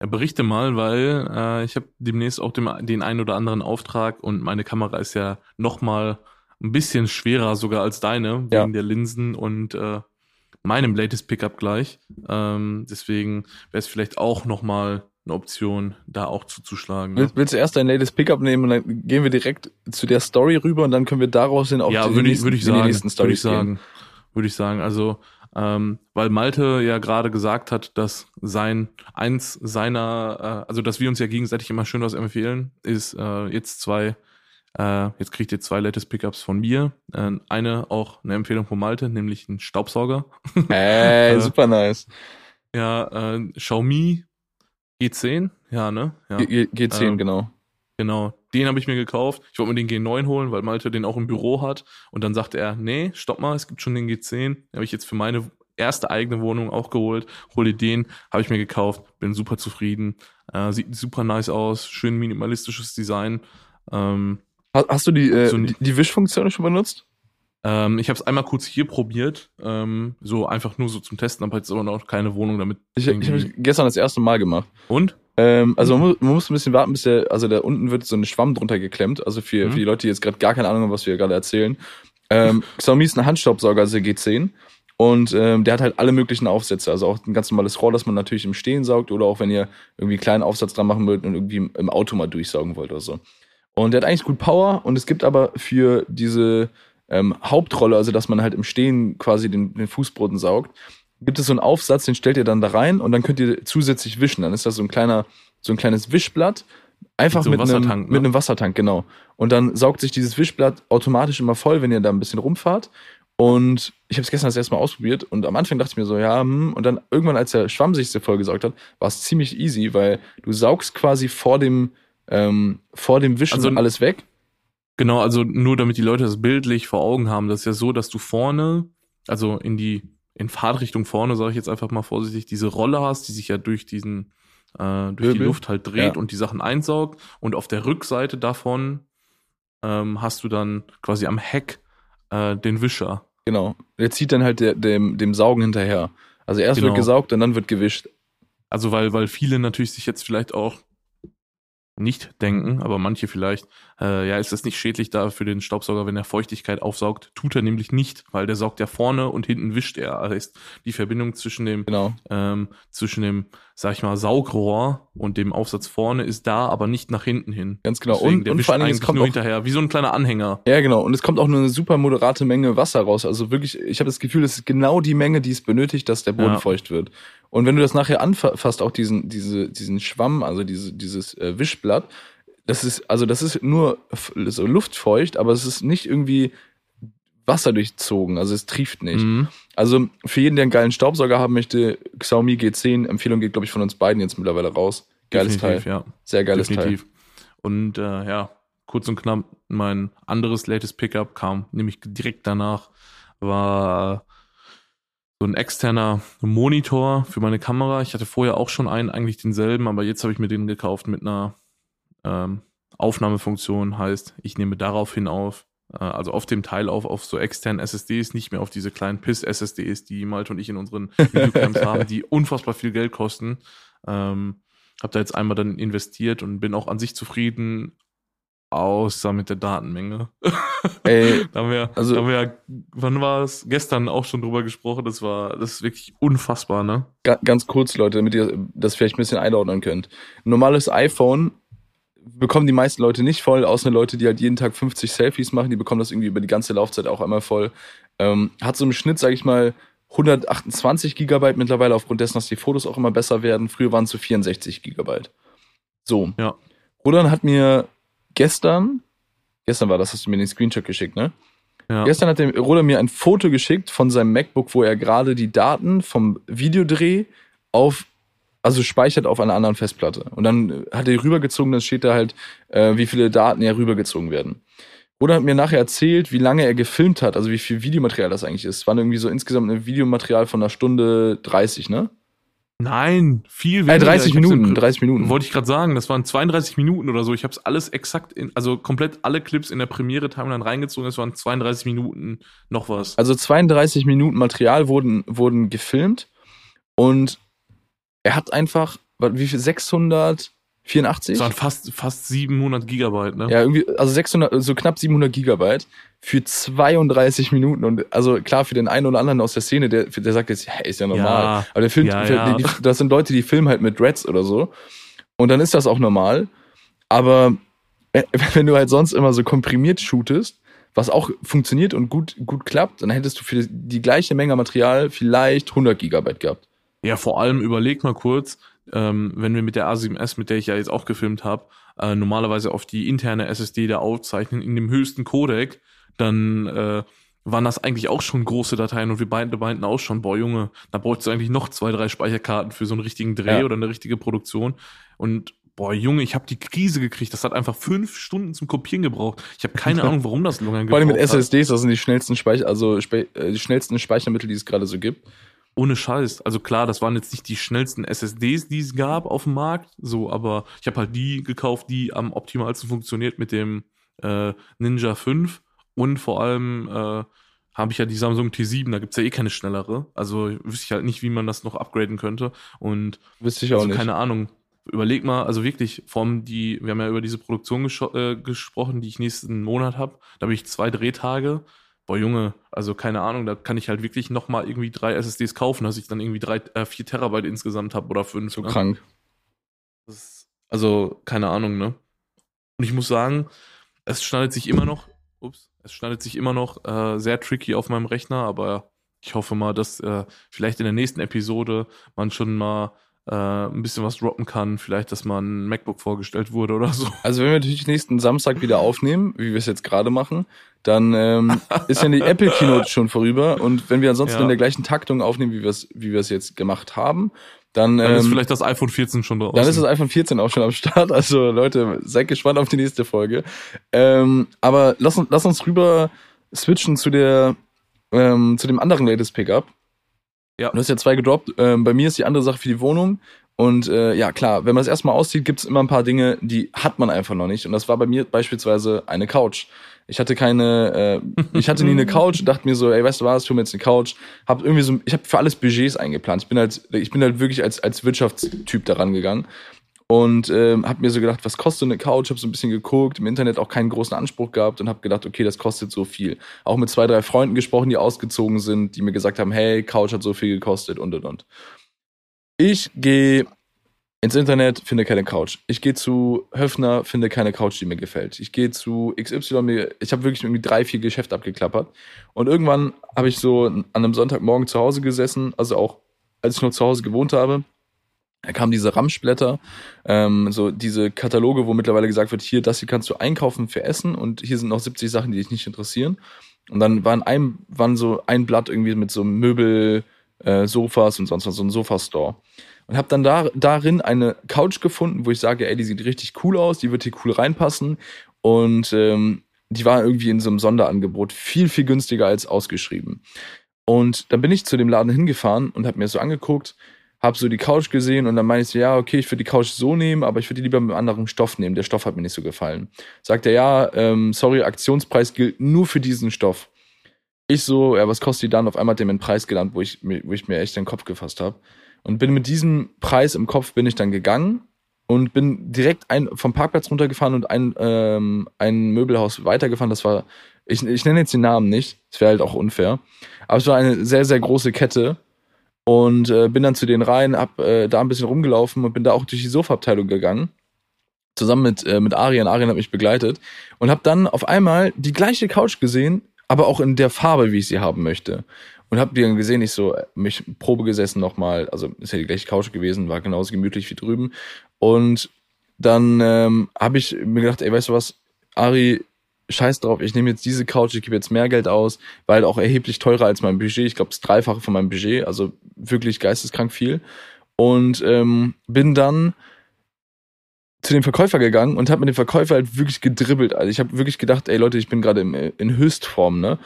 Ja, berichte mal, weil äh, ich habe demnächst auch dem, den einen oder anderen Auftrag und meine Kamera ist ja noch mal ein bisschen schwerer sogar als deine, wegen Ja. der Linsen und äh, meinem latest Pickup gleich. Ähm, deswegen wäre es vielleicht auch noch mal eine Option, da auch zuzuschlagen. Ne? Willst, willst du erst dein latest Pickup nehmen und dann gehen wir direkt zu der Story rüber und dann können wir daraus hin auf ja, die würde ich, nächsten, würde ich in die sagen. nächsten Würde ich Storys gehen. sagen. Würde ich sagen. Also, ähm, weil Malte ja gerade gesagt hat, dass sein eins seiner, äh, also dass wir uns ja gegenseitig immer schön was empfehlen, ist äh, jetzt zwei, äh, jetzt kriegt ihr zwei latest Pickups von mir. Äh, eine auch eine Empfehlung von Malte, nämlich ein Staubsauger. Ey, Äh, super nice. Ja, äh, Xiaomi G10, ja, ne? Ja. G G G10, Ähm, genau. Genau, den habe ich mir gekauft. Ich wollte mir den G9 holen, weil Malte den auch im Büro hat. Und dann sagte er, nee, stopp mal, es gibt schon den G10. Den habe ich jetzt für meine erste eigene Wohnung auch geholt. Hol dir den, habe ich mir gekauft, bin super zufrieden. Äh, sieht super nice aus, schön minimalistisches Design. Ähm, Hast, hast du die, äh, so die, die Wischfunktion schon benutzt? ähm, ich habe es einmal kurz hier probiert, ähm, so einfach nur so zum Testen, aber jetzt aber noch keine Wohnung damit. Ich, ich habe gestern das erste Mal gemacht. Und? Ähm, also man, mu- man muss ein bisschen warten, bis der, also da unten wird so ein Schwamm drunter geklemmt. Also für, Mhm. für die Leute, die jetzt gerade gar keine Ahnung haben, was wir gerade erzählen. Ähm, Xiaomi ist ein Handstaubsauger, also der G10. Und ähm, der hat halt alle möglichen Aufsätze. Also auch ein ganz normales Rohr, das man natürlich im Stehen saugt oder auch wenn ihr irgendwie einen kleinen Aufsatz dran machen wollt und irgendwie im Auto mal durchsaugen wollt oder so. Und der hat eigentlich gut Power und es gibt aber für diese ähm, Hauptrolle, also dass man halt im Stehen quasi den, den Fußboden saugt, gibt es so einen Aufsatz, den stellt ihr dann da rein und dann könnt ihr zusätzlich wischen. Dann ist das so ein kleiner, so ein kleines Wischblatt. Einfach Mit mit, so einem einem, Wassertank, ne? mit einem Wassertank, genau. Und dann saugt sich dieses Wischblatt automatisch immer voll, wenn ihr da ein bisschen rumfahrt. Und ich habe es gestern das erste Mal ausprobiert und am Anfang dachte ich mir so, ja, hm. und dann irgendwann, als der Schwamm sich so vollgesaugt hat, war es ziemlich easy, weil du saugst quasi vor dem, ähm, vor dem Wischen Also- alles weg. Genau, also nur damit die Leute das bildlich vor Augen haben, das ist ja so, dass du vorne, also in die, in Fahrtrichtung vorne, sage ich jetzt einfach mal vorsichtig, diese Rolle hast, die sich ja durch diesen, äh, durch die Wirbel. Luft halt dreht Ja. und die Sachen einsaugt. Und auf der Rückseite davon ähm, hast du dann quasi am Heck äh, den Wischer. Genau. Der zieht dann halt der, dem, dem Saugen hinterher. Also erst Genau. wird gesaugt und dann wird gewischt. Also weil, weil viele natürlich sich jetzt vielleicht auch nicht denken, aber manche vielleicht, äh, ja, ist das nicht schädlich da für den Staubsauger, wenn er Feuchtigkeit aufsaugt? Tut er nämlich nicht, weil der saugt ja vorne und hinten wischt er. Also ist die Verbindung zwischen dem, Genau. ähm, zwischen dem, sag ich mal, Saugrohr und dem Aufsatz vorne ist da, aber nicht nach hinten hin. Ganz genau. Deswegen, Und, der und wischt vor allen Dingen, kommt nur auch, hinterher, wie so ein kleiner Anhänger. ja genau, und es kommt auch nur eine super moderate Menge Wasser raus. Also wirklich, ich habe das Gefühl, es ist genau die Menge, die es benötigt, dass der Boden Ja. feucht wird. Und wenn du das nachher anfasst, auch diesen, diese, diesen Schwamm, also diese, dieses äh, Wischblatt, das ist, also das ist nur so luftfeucht, aber es ist nicht irgendwie Wasser durchzogen, also es trieft nicht. Mhm. Also für jeden, der einen geilen Staubsauger haben möchte, Xiaomi G10, Empfehlung geht, glaube ich, von uns beiden jetzt mittlerweile raus. Geiles Definitiv, Teil. ja. Sehr geiles Definitiv. Und äh, ja, kurz und knapp, mein anderes latest Pickup kam nämlich direkt danach, war so ein externer Monitor für meine Kamera. Ich hatte vorher auch schon einen, eigentlich denselben, aber jetzt habe ich mir den gekauft mit einer ähm, Aufnahmefunktion. Heißt, ich nehme daraufhin auf, äh, also auf dem Teil auf, auf so externen SSDs, nicht mehr auf diese kleinen Piss-SSDs, die Malte und ich in unseren Videocamps haben, die unfassbar viel Geld kosten. Ähm, habe da jetzt einmal dann investiert und bin auch an sich zufrieden, außer mit der Datenmenge. Ey, Da haben wir, Also- da haben wir, ja- wann war es? Gestern auch schon drüber gesprochen. Das war, das ist wirklich unfassbar, ne? Ga- ganz kurz, Leute, damit ihr das vielleicht ein bisschen einordnen könnt. Ein normales iPhone bekommen die meisten Leute nicht voll, außer Leute, die halt jeden Tag 50 Selfies machen, die bekommen das irgendwie über die ganze Laufzeit auch einmal voll. Ähm, hat so im Schnitt, sage ich mal, 128 Gigabyte mittlerweile, aufgrund dessen, dass die Fotos auch immer besser werden. Früher waren es so 64 Gigabyte. So. Ja. Roland hat mir gestern, gestern war das, hast du mir den Screenshot geschickt, ne? Ja. Gestern hat der Roland mir ein Foto geschickt von seinem MacBook, wo er gerade die Daten vom Videodreh auf, also speichert auf einer anderen Festplatte. Und dann hat er rübergezogen, dann steht da halt, äh, wie viele Daten ja rübergezogen werden. Roland hat mir nachher erzählt, wie lange er gefilmt hat, also wie viel Videomaterial das eigentlich ist. Es waren irgendwie so insgesamt ein Videomaterial von einer Stunde 30, ne? Nein, viel Äh, weniger. 30 Ich hab's Minuten, im- 30 Minuten. Wollte ich gerade sagen, das waren 32 Minuten oder so. Ich habe es alles exakt, in, also komplett alle Clips in der Premiere-Timeline reingezogen. Es waren 32 Minuten noch was. Also 32 Minuten Material wurden, wurden gefilmt und er hat einfach, wie viel, 684? Es waren fast, fast 700 Gigabyte, ne? Ja, irgendwie, also 600, so knapp 700 Gigabyte für 32 Minuten. Und also klar, für den einen oder anderen aus der Szene, der, der sagt jetzt, ja, ist ja normal. Ja, Aber der filmt, ja, ja. Die, die, das sind Leute, die filmen halt mit Reds oder so. Und dann ist das auch normal. Aber äh, wenn du halt sonst immer so komprimiert shootest, was auch funktioniert und gut, gut klappt, dann hättest du für die gleiche Menge Material vielleicht 100 Gigabyte gehabt. Ja, vor allem überleg mal kurz, ähm, wenn wir mit der A7S, mit der ich ja jetzt auch gefilmt habe, äh, normalerweise auf die interne SSD da aufzeichnen in dem höchsten Codec, dann äh, waren das eigentlich auch schon große Dateien und wir beide meinten auch schon, boah Junge, da bräuchtest du eigentlich noch zwei, drei Speicherkarten für so einen richtigen Dreh Ja. oder eine richtige Produktion. Und boah Junge, ich habe die Krise gekriegt. Das hat einfach fünf Stunden zum Kopieren gebraucht. Ich habe keine Ahnung, warum das so lange Vor allem mit gebraucht hat. SSDs, das sind die schnellsten Speicher, also spe äh, die schnellsten Speichermittel, die es gerade so gibt. Ohne Scheiß. Also klar, das waren jetzt nicht die schnellsten SSDs, die es gab auf dem Markt, so, aber ich habe halt die gekauft, die am optimalsten funktioniert mit dem äh, Ninja 5 und vor allem äh, habe ich ja die Samsung T7, da gibt's ja eh keine schnellere. Also wüsste ich halt nicht, wie man das noch upgraden könnte. Und Wüsste ich auch also nicht. keine Ahnung. Überleg mal, also wirklich, vom die, wir haben ja über diese Produktion äh, gesprochen, die ich nächsten Monat habe. Da habe ich zwei Drehtage. Boah, Junge, also keine Ahnung, da kann ich halt wirklich nochmal irgendwie drei SSDs kaufen, dass ich dann irgendwie drei, äh, vier Terabyte insgesamt habe oder fünf. so ne? krank. Ist, also, keine Ahnung, ne? Und ich muss sagen, es schneidet sich immer noch, ups, es schneidet sich immer noch äh, sehr tricky auf meinem Rechner, aber ich hoffe mal, dass äh, vielleicht in der nächsten Episode man schon mal äh, ein bisschen was droppen kann. Vielleicht, dass mal ein MacBook vorgestellt wurde oder so. Also wenn wir natürlich nächsten Samstag wieder aufnehmen, wie wir es jetzt gerade machen, dann ähm, ist ja die Apple Keynote schon vorüber und wenn wir ansonsten Ja. in der gleichen Taktung aufnehmen, wie wir es wie wir es jetzt gemacht haben, dann, Dann ist ähm, vielleicht das iPhone 14 schon draußen. dann ist das iPhone 14 auch schon am Start. Also Leute, seid gespannt auf die nächste Folge. Ähm, aber lass uns lass uns rüber switchen zu der ähm, zu dem anderen latest Pickup. Ja. Du hast ja zwei gedroppt. Ähm, bei mir ist die andere Sache für die Wohnung. Und äh, ja, klar, wenn man es erstmal auszieht, gibt es immer ein paar Dinge, die hat man einfach noch nicht. Und das war bei mir beispielsweise eine Couch. Ich hatte keine, äh, ich hatte nie eine Couch und dachte mir so, ey, weißt du was, tu mir jetzt eine Couch. Hab irgendwie so, ich habe für alles Budgets eingeplant. Ich bin halt, ich bin halt wirklich als als Wirtschaftstyp daran gegangen. Und ähm, habe mir so gedacht, was kostet eine Couch? Habe so ein bisschen geguckt, im Internet auch keinen großen Anspruch gehabt und habe gedacht, okay, das kostet so viel. Auch mit zwei, drei Freunden gesprochen, die ausgezogen sind, die mir gesagt haben, hey, Couch hat so viel gekostet und und und. Ich gehe ins Internet, finde keine Couch. Ich gehe zu Höfner, finde keine Couch, die mir gefällt. Ich gehe zu XY, ich habe wirklich irgendwie drei, vier Geschäfte abgeklappert. Und irgendwann habe ich so an einem Sonntagmorgen zu Hause gesessen, also auch als ich noch zu Hause gewohnt habe, da kamen diese Ramschblätter, ähm, so diese Kataloge, wo mittlerweile gesagt wird, hier, das hier kannst du einkaufen für Essen und hier sind noch 70 Sachen, die dich nicht interessieren. Und dann waren ein, waren so ein Blatt irgendwie mit so Möbel, äh, Sofas und sonst was, so ein Sofastore. Und habe dann da, darin eine Couch gefunden, wo ich sage, ey, die sieht richtig cool aus, die wird hier cool reinpassen. Und ähm, die war irgendwie in so einem Sonderangebot viel, viel günstiger als ausgeschrieben. Und dann bin ich zu dem Laden hingefahren und habe mir so angeguckt, habe so die Couch gesehen und dann meine ich so, ja, okay, ich würde die Couch so nehmen, aber ich würde die lieber mit einem anderen Stoff nehmen. Der Stoff hat mir nicht so gefallen. Sagt er, ja, ähm, sorry, Aktionspreis gilt nur für diesen Stoff. Ich so, ja, was kostet die dann? Auf einmal hat der mir einen Preis genannt, wo ich, wo ich mir echt den Kopf gefasst habe. Und bin mit diesem Preis im Kopf bin ich dann gegangen und bin direkt ein, vom Parkplatz runtergefahren und ein, ähm, ein Möbelhaus weitergefahren. Das war, ich, ich nenne jetzt den Namen nicht, das wäre halt auch unfair. Aber es war eine sehr, sehr große Kette und äh, bin dann zu denen rein, hab äh, da ein bisschen rumgelaufen und bin da auch durch die Sofaabteilung gegangen. Zusammen mit, äh, mit Arian. Arian hat mich begleitet. Und hab dann auf einmal die gleiche Couch gesehen, aber auch in der Farbe, wie ich sie haben möchte. Und hab die dann gesehen, ich so, mich Probe gesessen nochmal, also ist ja die gleiche Couch gewesen, war genauso gemütlich wie drüben. Und dann ähm, habe ich mir gedacht, ey, weißt du was, Ari, scheiß drauf, ich nehme jetzt diese Couch, ich gebe jetzt mehr Geld aus, weil auch erheblich teurer als mein Budget. Ich glaube, das Dreifache von meinem Budget, also wirklich geisteskrank viel. Und ähm, bin dann zu dem Verkäufer gegangen und habe mit dem Verkäufer halt wirklich gedribbelt. Also ich habe wirklich gedacht, ey Leute, ich bin gerade in Höchstform, ne?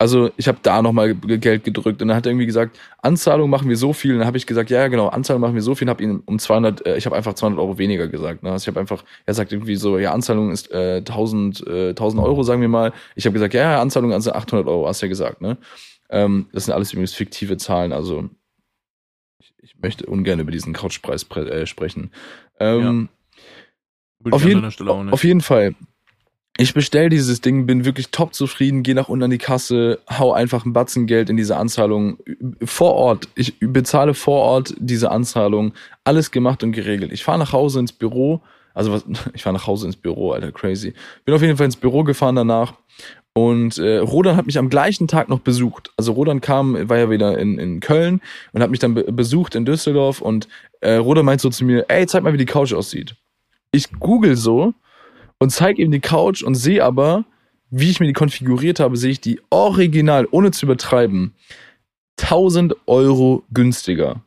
Also ich habe da nochmal Geld gedrückt und dann hat er irgendwie gesagt, Anzahlung machen wir so viel. Und dann habe ich gesagt, ja, genau, Anzahlung machen wir so viel. Und habe ihn um 200, äh, ich habe einfach 200 Euro weniger gesagt. Ne? Also ich habe einfach, er sagt irgendwie so, ja, Anzahlung ist äh, 1000, äh, 1000 Euro, sagen wir mal. Ich habe gesagt, ja, ja, Anzahlung also 800 Euro, hast du ja gesagt. Ne? Ähm, das sind alles übrigens fiktive Zahlen. Also ich, ich möchte ungern über diesen Couchpreis äh, sprechen. Ähm, ja. Auf, jeden, auf jeden Fall ich bestell dieses Ding, bin wirklich top zufrieden, gehe nach unten an die Kasse, hau einfach ein Batzen Geld in diese Anzahlung vor Ort. Ich bezahle vor Ort diese Anzahlung, alles gemacht und geregelt. Ich fahre nach Hause ins Büro, also was, ich fahre nach Hause ins Büro, Alter, crazy. Bin auf jeden Fall ins Büro gefahren danach und äh, Rodan hat mich am gleichen Tag noch besucht. Also Rodan kam, war ja wieder in, in Köln und hat mich dann be besucht in Düsseldorf und äh, Rodan meint so zu mir, ey, zeig mal, wie die Couch aussieht. Ich google so und zeige ihm die Couch und sehe aber, wie ich mir die konfiguriert habe, sehe ich die original, ohne zu übertreiben, 1000 Euro günstiger.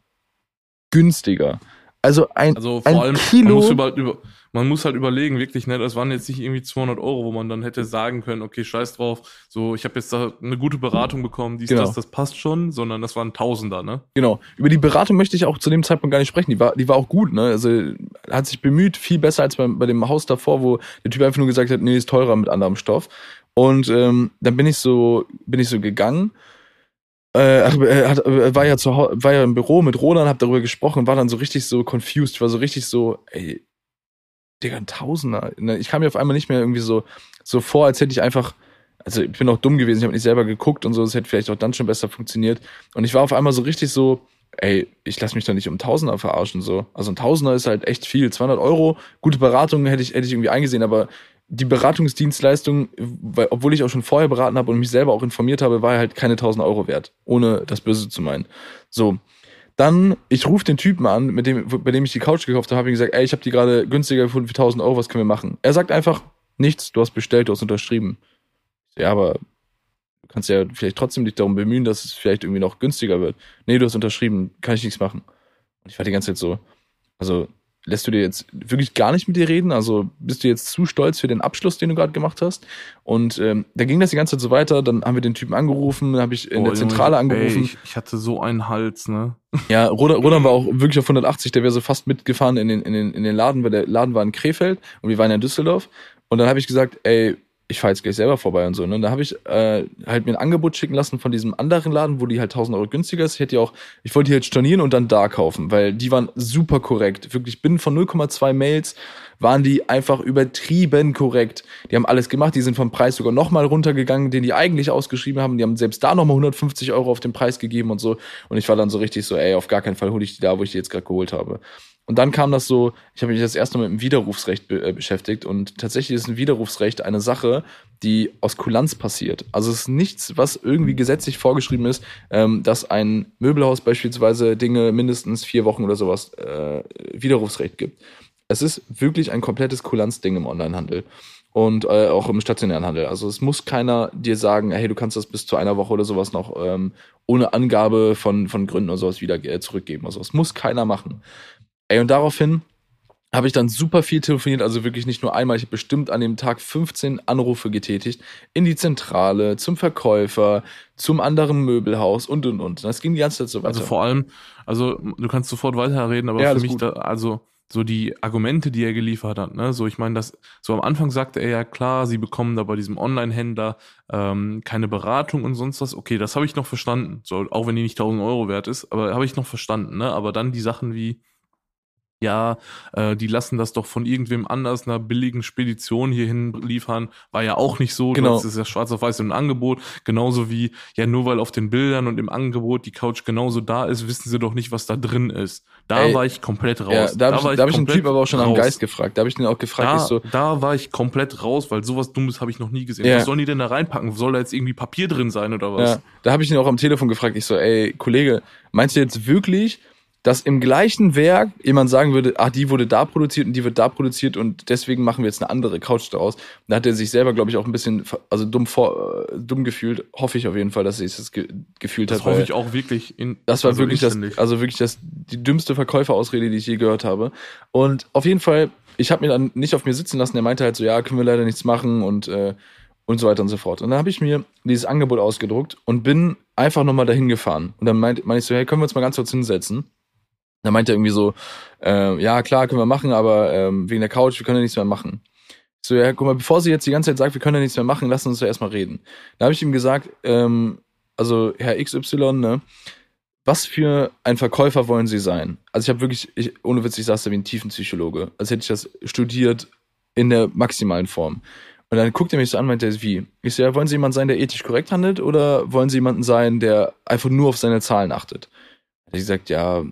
Günstiger. Also ein, also vor ein allem, Kilo. Man muss, über, man muss halt überlegen, wirklich, ne, das waren jetzt nicht irgendwie 200 Euro, wo man dann hätte sagen können, okay, scheiß drauf, so, ich habe jetzt da eine gute Beratung bekommen, dies, Genau. das, das passt schon, sondern das waren Tausender, ne? Genau. Über die Beratung möchte ich auch zu dem Zeitpunkt gar nicht sprechen. Die war, die war auch gut, ne? Also hat sich bemüht, viel besser als bei, bei dem Haus davor, wo der Typ einfach nur gesagt hat, nee, ist teurer mit anderem Stoff. Und ähm, dann bin ich so, bin ich so gegangen. Äh, ach, äh, hat, äh, war ja zu war ja im Büro mit Roland, hab darüber gesprochen, war dann so richtig so confused, war so richtig so, ey, Digga, ein Tausender. Ne, Ich kam mir auf einmal nicht mehr irgendwie so, so vor, als hätte ich einfach, also ich bin auch dumm gewesen, ich habe nicht selber geguckt und so, es hätte vielleicht auch dann schon besser funktioniert. Und ich war auf einmal so richtig so, ey, ich lass mich doch nicht um Tausender verarschen so. Also ein Tausender ist halt echt viel. 200 Euro, gute Beratung hätte ich, hätte ich irgendwie eingesehen, aber die Beratungsdienstleistung, weil, obwohl ich auch schon vorher beraten habe und mich selber auch informiert habe, war halt keine 1000 Euro wert, ohne das Böse zu meinen. So, dann, ich rufe den Typen an, mit dem, bei dem ich die Couch gekauft habe, habe ihm gesagt, ey, ich habe die gerade günstiger gefunden für 1000 Euro, was können wir machen? Er sagt einfach, nichts, du hast bestellt, du hast unterschrieben. Ja, aber du kannst ja vielleicht trotzdem dich darum bemühen, dass es vielleicht irgendwie noch günstiger wird. Nee, du hast unterschrieben, kann ich nichts machen. Und ich war die ganze Zeit so, also lässt du dir jetzt wirklich gar nicht mit dir reden? Also bist du jetzt zu stolz für den Abschluss, den du gerade gemacht hast? Und ähm, dann ging das die ganze Zeit so weiter. Dann haben wir den Typen angerufen, dann habe ich in Boah, der Zentrale Junge, angerufen. Ey, ich, ich hatte so einen Hals, ne? Ja, Rodan, Rodan war auch wirklich auf 180, der wäre so fast mitgefahren in den, in, den, in den Laden, weil der Laden war in Krefeld und wir waren ja in Düsseldorf. Und dann habe ich gesagt, ey, ich fahre jetzt gleich selber vorbei und so. Ne? Und da habe ich äh, halt mir ein Angebot schicken lassen von diesem anderen Laden, wo die halt 1000 Euro günstiger ist. Ich hätte ja auch, ich wollte die halt stornieren und dann da kaufen, weil die waren super korrekt. Wirklich binnen von 0,2 Mails waren die einfach übertrieben korrekt. Die haben alles gemacht, die sind vom Preis sogar nochmal runtergegangen, den die eigentlich ausgeschrieben haben. Die haben selbst da nochmal 150 Euro auf den Preis gegeben und so. Und ich war dann so richtig so, ey, auf gar keinen Fall hole ich die da, wo ich die jetzt gerade geholt habe. Und dann kam das so, ich habe mich das erste Mal mit dem Widerrufsrecht be äh, beschäftigt und tatsächlich ist ein Widerrufsrecht eine Sache, die aus Kulanz passiert. Also es ist nichts, was irgendwie gesetzlich vorgeschrieben ist, ähm, dass ein Möbelhaus beispielsweise Dinge mindestens vier Wochen oder sowas äh, Widerrufsrecht gibt. Es ist wirklich ein komplettes Kulanzding im Onlinehandel und äh, auch im stationären Handel. Also es muss keiner dir sagen, hey, du kannst das bis zu einer Woche oder sowas noch ähm, ohne Angabe von, von Gründen oder sowas wieder äh, zurückgeben. Also es muss keiner machen. Ey, und daraufhin habe ich dann super viel telefoniert, also wirklich nicht nur einmal, ich habe bestimmt an dem Tag 15 Anrufe getätigt in die Zentrale, zum Verkäufer, zum anderen Möbelhaus und und und. Das ging die ganze Zeit so weiter. Also vor allem, also du kannst sofort weiterreden, aber ja, für mich da, also so die Argumente, die er geliefert hat, ne, so ich meine, das so am Anfang sagte er ja klar, sie bekommen da bei diesem Online-Händler ähm, keine Beratung und sonst was. Okay, das habe ich noch verstanden, so auch wenn die nicht 1000 Euro wert ist, aber habe ich noch verstanden, ne? Aber dann die Sachen wie ja, äh, die lassen das doch von irgendwem anders einer billigen Spedition hierhin liefern, war ja auch nicht so. Genau. Das ist ja schwarz auf weiß im Angebot. Genauso wie, ja, nur weil auf den Bildern und im Angebot die Couch genauso da ist, wissen sie doch nicht, was da drin ist. Da Ey, war ich komplett raus. Ja, da, habe ich, da hab ich den Typ aber auch schon raus. am Geist gefragt. Da habe ich den auch gefragt. Da, so, da war ich komplett raus, weil sowas Dummes habe ich noch nie gesehen. Ja. Was sollen die denn da reinpacken? Soll da jetzt irgendwie Papier drin sein oder was? Ja, da habe ich ihn auch am Telefon gefragt. Ich so, ey, Kollege, meinst du jetzt wirklich, dass im gleichen Werk jemand sagen würde, ah, die wurde da produziert und die wird da produziert und deswegen machen wir jetzt eine andere Couch daraus. Da hat er sich selber, glaube ich, auch ein bisschen also dumm vor, äh, dumm gefühlt. Hoffe ich auf jeden Fall, dass er sich das ge gefühlt das hat. Das hoffe ich auch wirklich. In, das war also wirklich das, also wirklich das die dümmste Verkäuferausrede, die ich je gehört habe. Und auf jeden Fall, ich habe mir dann nicht auf mir sitzen lassen. Er meinte halt so, ja, können wir leider nichts machen und äh, und so weiter und so fort. Und dann habe ich mir dieses Angebot ausgedruckt und bin einfach nochmal dahin gefahren. Und dann meinte mein ich so, hey, können wir uns mal ganz kurz hinsetzen? Da meinte er irgendwie so, äh, ja klar, können wir machen, aber ähm, wegen der Couch, wir können ja nichts mehr machen. Ich so, ja, guck mal, bevor sie jetzt die ganze Zeit sagt, wir können ja nichts mehr machen, lassen uns ja erstmal reden. Da habe ich ihm gesagt, ähm, also Herr XY, ne, was für ein Verkäufer wollen Sie sein? Also ich habe wirklich, ich, ohne Witz, ich saß da wie ein Tiefenpsychologe, als hätte ich das studiert in der maximalen Form. Und dann guckt er mich so an, meint er, wie? Ich so, ja, wollen Sie jemand sein, der ethisch korrekt handelt oder wollen Sie jemanden sein, der einfach nur auf seine Zahlen achtet? Hat gesagt, ja,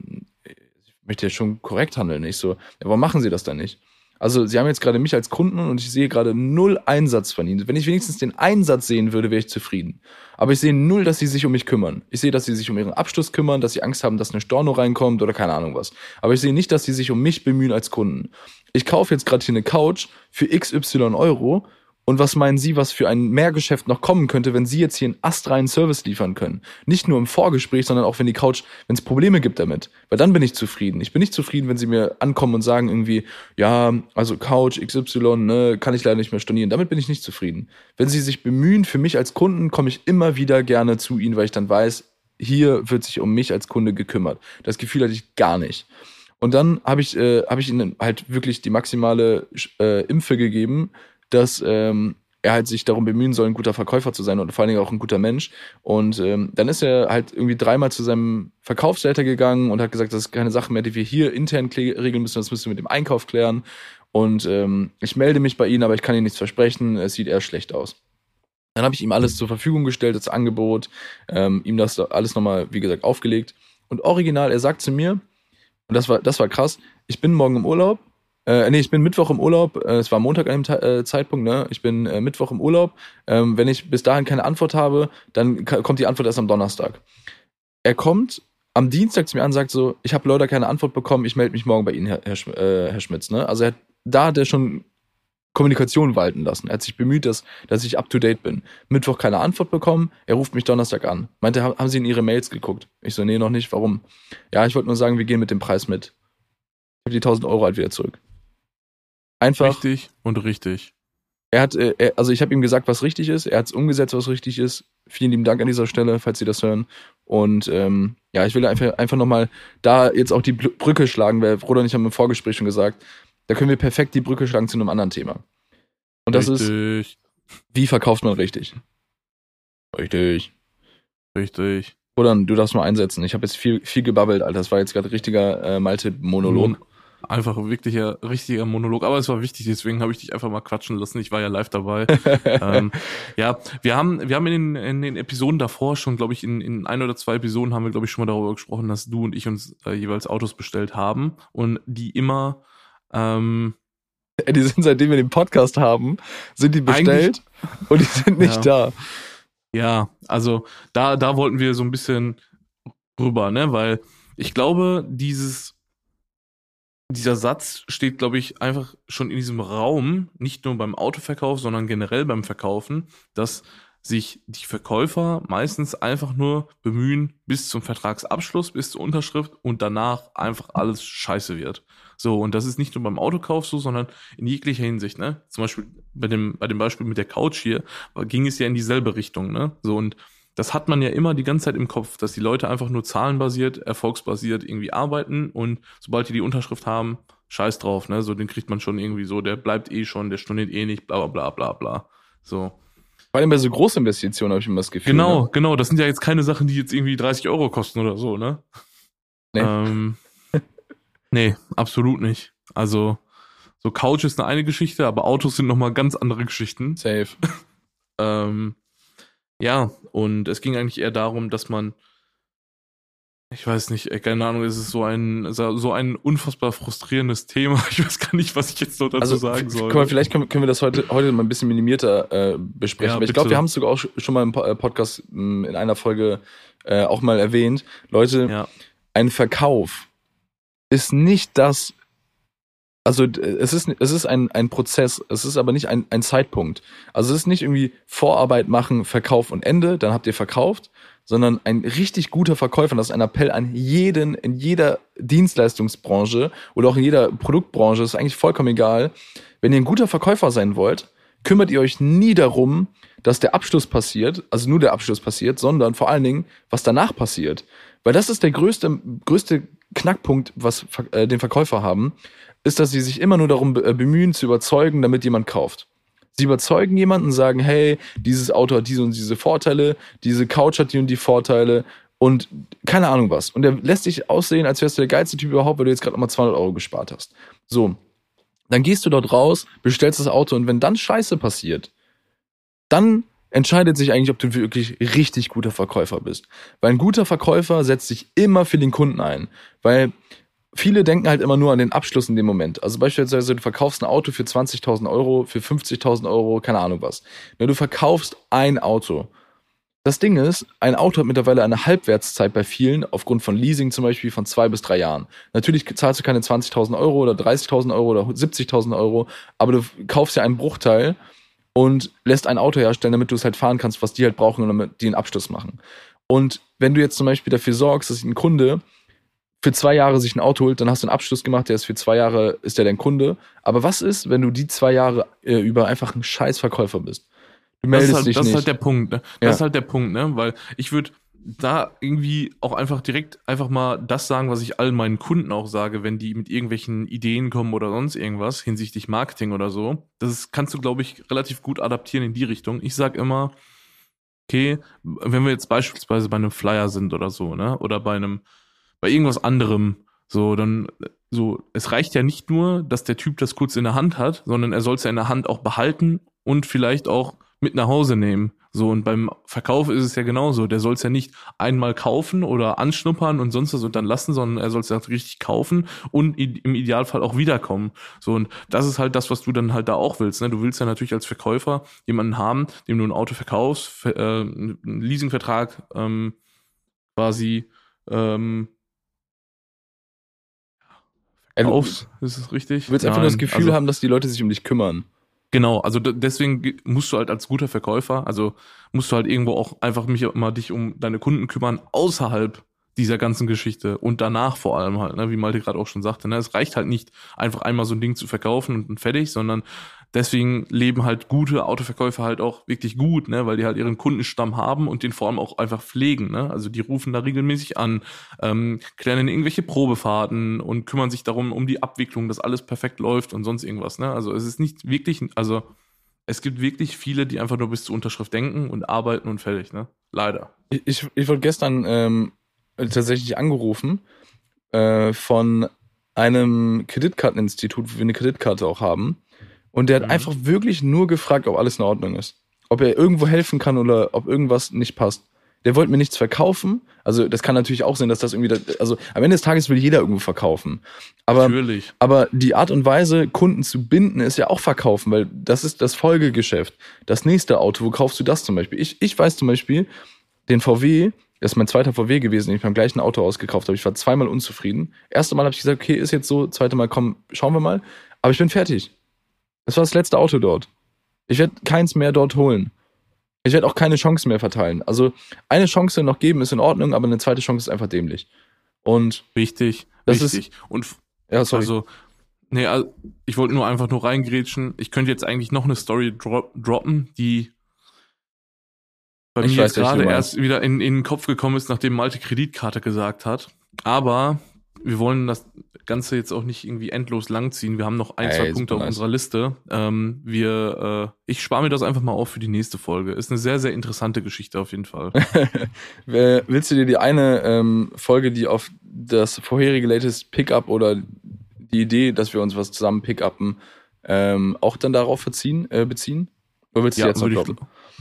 möchte ja schon korrekt handeln. Ich so, ja, warum machen Sie das dann nicht? Also, Sie haben jetzt gerade mich als Kunden und ich sehe gerade null Einsatz von Ihnen. Wenn ich wenigstens den Einsatz sehen würde, wäre ich zufrieden. Aber ich sehe null, dass Sie sich um mich kümmern. Ich sehe, dass Sie sich um Ihren Abschluss kümmern, dass Sie Angst haben, dass eine Storno reinkommt oder keine Ahnung was. Aber ich sehe nicht, dass Sie sich um mich bemühen als Kunden. Ich kaufe jetzt gerade hier eine Couch für XY Euro und was meinen Sie, was für ein Mehrgeschäft noch kommen könnte, wenn Sie jetzt hier einen astreinen Service liefern können? Nicht nur im Vorgespräch, sondern auch wenn die Couch, wenn es Probleme gibt damit. Weil dann bin ich zufrieden. Ich bin nicht zufrieden, wenn Sie mir ankommen und sagen irgendwie, ja, also Couch XY, ne, kann ich leider nicht mehr stornieren. Damit bin ich nicht zufrieden. Wenn Sie sich bemühen, für mich als Kunden, komme ich immer wieder gerne zu Ihnen, weil ich dann weiß, hier wird sich um mich als Kunde gekümmert. Das Gefühl hatte ich gar nicht. Und dann habe ich, äh, hab ich ihnen halt wirklich die maximale äh, Impfe gegeben, dass ähm, er halt sich darum bemühen soll, ein guter Verkäufer zu sein und vor allen Dingen auch ein guter Mensch. Und ähm, dann ist er halt irgendwie dreimal zu seinem Verkaufsleiter gegangen und hat gesagt, das ist keine Sache mehr, die wir hier intern regeln müssen, das müssen wir mit dem Einkauf klären. Und ähm, ich melde mich bei Ihnen, aber ich kann Ihnen nichts versprechen, es sieht eher schlecht aus. Dann habe ich ihm alles zur Verfügung gestellt, das Angebot, ähm, ihm das alles nochmal, wie gesagt, aufgelegt. Und original, er sagt zu mir, und das war, das war krass, ich bin morgen im Urlaub, äh, nee, ich bin Mittwoch im Urlaub. Äh, es war Montag an dem äh, Zeitpunkt, ne? Ich bin äh, Mittwoch im Urlaub. Ähm, wenn ich bis dahin keine Antwort habe, dann kommt die Antwort erst am Donnerstag. Er kommt am Dienstag zu mir an und sagt so, ich habe leider keine Antwort bekommen, ich melde mich morgen bei Ihnen, Herr, Herr, Sch äh, Herr Schmitz. Ne? Also er hat, da hat er schon Kommunikation walten lassen. Er hat sich bemüht, dass, dass ich up to date bin. Mittwoch keine Antwort bekommen, er ruft mich Donnerstag an. Meinte, haben Sie in Ihre Mails geguckt? Ich so, nee, noch nicht. Warum? Ja, ich wollte nur sagen, wir gehen mit dem Preis mit. Ich habe die 1000 Euro halt wieder zurück. Einfach. Richtig und richtig. Er hat, äh, er, also ich habe ihm gesagt, was richtig ist. Er hat es umgesetzt, was richtig ist. Vielen lieben Dank an dieser Stelle, falls Sie das hören. Und ähm, ja, ich will einfach, einfach nochmal da jetzt auch die Brücke schlagen, weil Bruder und ich haben im Vorgespräch schon gesagt, da können wir perfekt die Brücke schlagen zu einem anderen Thema. Und das richtig. ist Wie verkauft man richtig? Richtig. Richtig. Oder du darfst mal einsetzen. Ich habe jetzt viel, viel gebabbelt, Alter. Das war jetzt gerade richtiger äh, Malte-Monolog. Einfach ein wirklicher, richtiger Monolog. Aber es war wichtig, deswegen habe ich dich einfach mal quatschen lassen. Ich war ja live dabei. ähm, ja, wir haben, wir haben in den, in den Episoden davor schon, glaube ich, in, in ein oder zwei Episoden haben wir, glaube ich, schon mal darüber gesprochen, dass du und ich uns äh, jeweils Autos bestellt haben und die immer ähm, die sind, seitdem wir den Podcast haben, sind die bestellt und die sind nicht Ja. da. Ja, also da, da wollten wir so ein bisschen rüber, ne? Weil ich glaube, dieses, dieser Satz steht, glaube ich, einfach schon in diesem Raum, nicht nur beim Autoverkauf, sondern generell beim Verkaufen, dass sich die Verkäufer meistens einfach nur bemühen bis zum Vertragsabschluss, bis zur Unterschrift und danach einfach alles scheiße wird. So, und das ist nicht nur beim Autokauf so, sondern in jeglicher Hinsicht, ne? Zum Beispiel bei dem, bei dem Beispiel mit der Couch hier, ging es ja in dieselbe Richtung, ne? So, und das hat man ja immer die ganze Zeit im Kopf, dass die Leute einfach nur zahlenbasiert, erfolgsbasiert irgendwie arbeiten und sobald die die Unterschrift haben, scheiß drauf, ne? So, den kriegt man schon irgendwie so, der bleibt eh schon, der storniert eh nicht, bla, bla, bla, bla, bla. So. Vor allem bei so Großinvestitionen habe ich immer das Gefühl. Genau, Ne? genau. Das sind ja jetzt keine Sachen, die jetzt irgendwie 30 Euro kosten oder so, ne? Nee. Ähm, nee, absolut nicht. Also, so Couch ist eine, eine Geschichte, aber Autos sind nochmal ganz andere Geschichten. Safe. Ähm, ja, und es ging eigentlich eher darum, dass man, ich weiß nicht, ey, keine Ahnung, es ist so ein, so ein unfassbar frustrierendes Thema. Ich weiß gar nicht, was ich jetzt noch dazu Also, sagen soll. guck mal, vielleicht können, können wir das heute, heute mal ein bisschen minimierter äh, besprechen. Ja, ich glaube, wir haben es sogar auch sch- schon mal im äh, Podcast mh, in einer Folge äh, auch mal erwähnt. Leute, ja, ein Verkauf ist nicht das, also es ist, es ist ein, ein Prozess, es ist aber nicht ein, ein Zeitpunkt. Also es ist nicht irgendwie Vorarbeit machen, Verkauf und Ende, dann habt ihr verkauft, sondern ein richtig guter Verkäufer, das ist ein Appell an jeden in jeder Dienstleistungsbranche oder auch in jeder Produktbranche, ist eigentlich vollkommen egal. Wenn ihr ein guter Verkäufer sein wollt, kümmert ihr euch nie darum, dass der Abschluss passiert, also nur der Abschluss passiert, sondern vor allen Dingen, was danach passiert. Weil das ist der größte, größte Knackpunkt, was äh, den Verkäufer haben, ist, dass sie sich immer nur darum äh, bemühen, zu überzeugen, damit jemand kauft. Sie überzeugen jemanden, sagen, hey, dieses Auto hat diese und diese Vorteile, diese Couch hat die und die Vorteile und keine Ahnung was. Und er lässt dich aussehen, als wärst du der geilste Typ überhaupt, weil du jetzt gerade nochmal 200 Euro gespart hast. So, dann gehst du dort raus, bestellst das Auto und wenn dann Scheiße passiert, dann entscheidet sich eigentlich, ob du wirklich richtig guter Verkäufer bist. Weil ein guter Verkäufer setzt sich immer für den Kunden ein. Weil viele denken halt immer nur an den Abschluss in dem Moment. Also beispielsweise, du verkaufst ein Auto für 20.000 Euro, für 50.000 Euro, keine Ahnung was. Ja, du verkaufst ein Auto. Das Ding ist, ein Auto hat mittlerweile eine Halbwertszeit bei vielen, aufgrund von Leasing zum Beispiel, von zwei bis drei Jahren. Natürlich zahlst du keine 20.000 Euro oder 30.000 Euro oder 70.000 Euro, aber du kaufst ja einen Bruchteil und lässt ein Auto herstellen, damit du es halt fahren kannst, was die halt brauchen und damit die einen Abschluss machen. Und wenn du jetzt zum Beispiel dafür sorgst, dass ein Kunde für zwei Jahre sich ein Auto holt, dann hast du einen Abschluss gemacht, der ist für zwei Jahre, ist der dein Kunde. Aber was ist, wenn du die zwei Jahre äh, über einfach ein Scheißverkäufer bist? Du das meldest halt, dich das nicht. ist halt der Punkt, ne? Das Ja. ist halt der Punkt, ne? Weil ich würde da irgendwie auch einfach direkt einfach mal das sagen, was ich all meinen Kunden auch sage, wenn die mit irgendwelchen Ideen kommen oder sonst irgendwas hinsichtlich Marketing oder so. Das ist, kannst du, glaube ich, relativ gut adaptieren in die Richtung. Ich sag immer, okay, wenn wir jetzt beispielsweise bei einem Flyer sind oder so, ne? Oder bei einem, bei irgendwas anderem, so, dann, so, es reicht ja nicht nur, dass der Typ das kurz in der Hand hat, sondern er soll es ja in der Hand auch behalten und vielleicht auch mit nach Hause nehmen. So, und beim Verkauf ist es ja genauso. Der soll es ja nicht einmal kaufen oder anschnuppern und sonst was und dann lassen, sondern er soll es ja richtig kaufen und im Idealfall auch wiederkommen. So, und das ist halt das, was du dann halt da auch willst. Ne? Du willst ja natürlich als Verkäufer jemanden haben, dem du ein Auto verkaufst, ver- äh, einen Leasingvertrag ähm, quasi ähm, Verkaufst. Ist es richtig? du willst einfach nur das Nein, Gefühl also- haben, dass die Leute sich um dich kümmern. Genau, also deswegen ge- musst du halt als guter Verkäufer, also musst du halt irgendwo auch einfach mich immer dich um deine Kunden kümmern, außerhalb dieser ganzen Geschichte und danach vor allem halt, ne, wie Malte gerade auch schon sagte, ne, es reicht halt nicht einfach einmal so ein Ding zu verkaufen und fertig, sondern deswegen leben halt gute Autoverkäufer halt auch wirklich gut, ne, weil die halt ihren Kundenstamm haben und den vor allem auch einfach pflegen, ne, also die rufen da regelmäßig an, ähm, klären irgendwelche Probefahrten und kümmern sich darum um die Abwicklung, dass alles perfekt läuft und sonst irgendwas, ne, also es ist nicht wirklich, also es gibt wirklich viele, die einfach nur bis zur Unterschrift denken und arbeiten und fertig, ne? Leider. Ich, ich, ich wurde gestern ähm, tatsächlich angerufen äh, von einem Kreditkarteninstitut, wo wir eine Kreditkarte auch haben. Und der hat Mhm. einfach wirklich nur gefragt, ob alles in Ordnung ist. Ob er irgendwo helfen kann oder ob irgendwas nicht passt. Der wollte mir nichts verkaufen. Also das kann natürlich auch sein, dass das irgendwie, da- also am Ende des Tages will jeder irgendwo verkaufen. Aber Natürlich. aber die Art und Weise, Kunden zu binden, ist ja auch verkaufen, weil das ist das Folgegeschäft. Das nächste Auto, wo kaufst du das zum Beispiel? Ich, ich weiß zum Beispiel, den VW, das ist mein zweiter VW gewesen, den ich beim gleichen Auto ausgekauft habe. Ich war zweimal unzufrieden. Erste Mal habe ich gesagt, okay, ist jetzt so, zweite Mal, komm, schauen wir mal. Aber ich bin fertig. Das war das letzte Auto dort. Ich werde keins mehr dort holen. Ich werde auch keine Chance mehr verteilen. Also eine Chance noch geben ist in Ordnung, aber eine zweite Chance ist einfach dämlich. Und Wichtig. Das ist- wichtig. und f- ja, sorry. also, nee, also, ich wollte nur einfach nur reingrätschen. Ich könnte jetzt eigentlich noch eine Story dro droppen, die bei Ich mir weiß, jetzt welche gerade erst wieder in, in den Kopf gekommen ist, nachdem Malte Kreditkarte gesagt hat. Aber wir wollen das Ganze jetzt auch nicht irgendwie endlos langziehen. Wir haben noch ein, Ey, zwei Punkte auf nice. unserer Liste. Ähm, wir, äh, ich spare mir das einfach mal auf für die nächste Folge. Ist eine sehr, sehr interessante Geschichte auf jeden Fall. Willst du dir die eine ähm, Folge, die auf das vorherige latest Pickup oder die Idee, dass wir uns was zusammen pickuppen, ähm, auch dann darauf verziehen, äh, beziehen? Oder willst du die jetzt noch ich,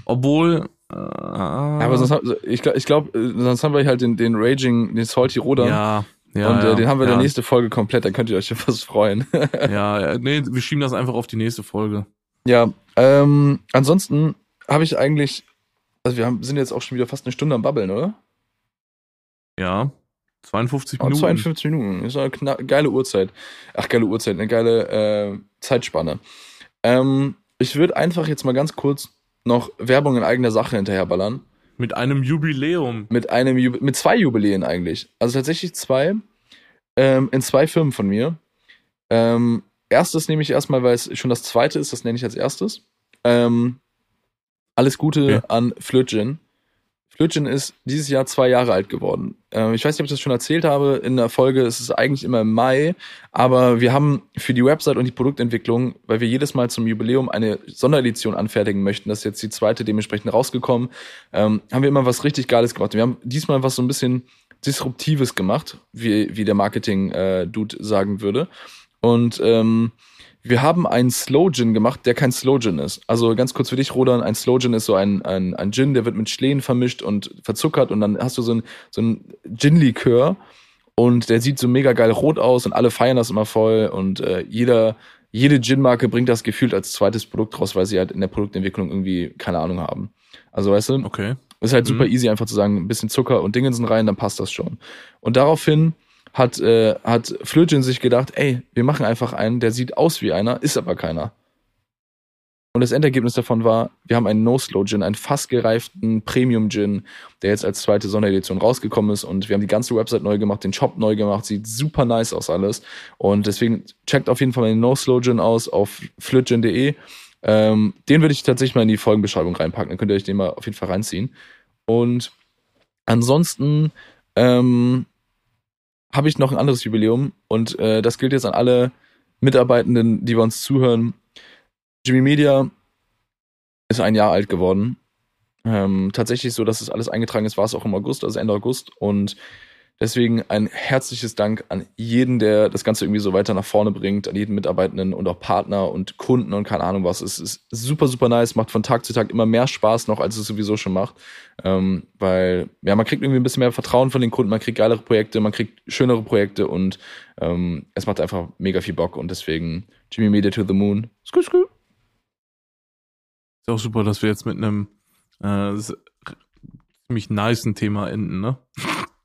obwohl, äh, Ja, aber sonst, haben- ich glaube, ich glaub, äh, sonst haben wir halt den, den Raging, den Salty Roder. ja, ja, und äh, ja, den haben wir ja. in der nächsten Folge komplett, da könnt ihr euch schon was freuen. Ja, ja, nee, wir schieben das einfach auf die nächste Folge. ja, ähm, ansonsten habe ich eigentlich, also wir haben, sind jetzt auch schon wieder fast eine Stunde am Babbeln, oder? Ja, 52 Oh, Minuten. 52 Minuten. Ist eine geile Uhrzeit. Ach, geile Uhrzeit, eine geile äh, Zeitspanne. Ähm, ich würde einfach jetzt mal ganz kurz noch Werbung in eigener Sache hinterherballern. Mit einem Jubiläum. Mit einem Jub mit zwei Jubiläen eigentlich. Also tatsächlich zwei. Ähm, in zwei Firmen von mir. Ähm, erstes nehme ich erstmal, weil es schon das zweite ist, das nenne ich als erstes. Ähm, alles Gute Okay. an Flötgen. Flötgen ist dieses Jahr zwei Jahre alt geworden. Ähm, ich weiß nicht, ob ich das schon erzählt habe. In der Folge ist es eigentlich immer im Mai, aber wir haben für die Website und die Produktentwicklung, weil wir jedes Mal zum Jubiläum eine Sonderedition anfertigen möchten, das ist jetzt die zweite dementsprechend rausgekommen, ähm, haben wir immer was richtig Geiles gemacht. Wir haben diesmal was so ein bisschen Disruptives gemacht, wie, wie der Marketing-Dude sagen würde. Und ähm, wir haben einen Slow Gin gemacht, der kein Slow Gin ist. Also ganz kurz für dich, Rodan, ein Slow Gin ist so ein, ein, ein Gin, der wird mit Schlehen vermischt und verzuckert und dann hast du so ein, so ein Gin-Likör und der sieht so mega geil rot aus und alle feiern das immer voll und äh, jeder, jede Gin-Marke bringt das gefühlt als zweites Produkt raus, weil sie halt in der Produktentwicklung irgendwie keine Ahnung haben. Also weißt du, Okay. ist halt super Mhm. easy, einfach zu sagen, ein bisschen Zucker und Dingensen rein, dann passt das schon. Und daraufhin hat, äh, hat Flötchen sich gedacht, ey, wir machen einfach einen, der sieht aus wie einer, ist aber keiner. Und das Endergebnis davon war, wir haben einen No-Slow-Gin, einen fast gereiften Premium-Gin, der jetzt als zweite Sonderedition rausgekommen ist. Und wir haben die ganze Website neu gemacht, den Shop neu gemacht, sieht super nice aus alles. Und deswegen checkt auf jeden Fall mal den No-Slow-Gin aus auf flötgin.de. Ähm, den würde ich tatsächlich mal in die Folgenbeschreibung reinpacken, dann könnt ihr euch den mal auf jeden Fall reinziehen. Und ansonsten ähm, habe ich noch ein anderes Jubiläum und äh, das gilt jetzt an alle Mitarbeitenden, die bei uns zuhören. Jimmy Media ist ein Jahr alt geworden. Ähm, tatsächlich so, dass es alles eingetragen ist, war es auch im August, also Ende August. Und deswegen ein herzliches Dank an jeden, der das Ganze irgendwie so weiter nach vorne bringt, an jeden Mitarbeitenden und auch Partner und Kunden und keine Ahnung was. Es ist super, super nice, macht von Tag zu Tag immer mehr Spaß noch, als es sowieso schon macht. Ähm, weil, ja, man kriegt irgendwie ein bisschen mehr Vertrauen von den Kunden, man kriegt geilere Projekte, man kriegt schönere Projekte und ähm, es macht einfach mega viel Bock und deswegen Jimmy Media to the Moon. Skü, skü. Ist auch super, dass wir jetzt mit einem äh, ziemlich nicen Thema enden, ne?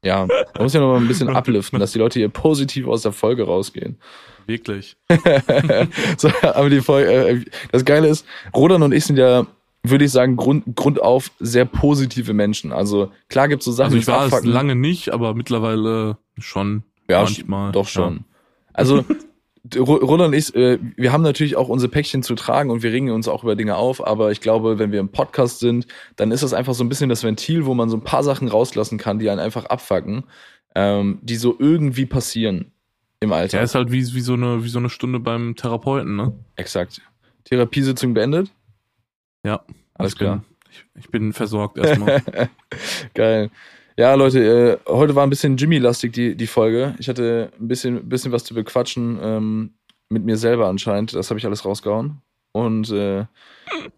Ja, man muss ja noch mal ein bisschen upliften, dass die Leute hier positiv aus der Folge rausgehen. Wirklich. so, aber die Folge, äh, das Geile ist, Rodan und ich sind ja, würde ich sagen, Grund, grundauf sehr positive Menschen. Also klar gibt's so Sachen, Also ich war es lange nicht, aber mittlerweile schon. Ja, manchmal. Doch schon. Also Ro- Roland und ich, äh, wir haben natürlich auch unsere Päckchen zu tragen und wir ringen uns auch über Dinge auf, aber ich glaube, wenn wir im Podcast sind, dann ist das einfach so ein bisschen das Ventil, wo man so ein paar Sachen rauslassen kann, die einen einfach abfacken, ähm, die so irgendwie passieren im Ja, Alltag. ist halt wie, wie, so eine, wie so eine Stunde beim Therapeuten, ne? Exakt. Therapiesitzung beendet. Ja, Alles ich bin, klar. Ich, ich bin versorgt erstmal. Geil. Ja, Leute, äh, heute war ein bisschen Jimmy-lastig die, die Folge. Ich hatte ein bisschen, bisschen was zu bequatschen ähm, mit mir selber anscheinend. Das habe ich alles rausgehauen. Und äh,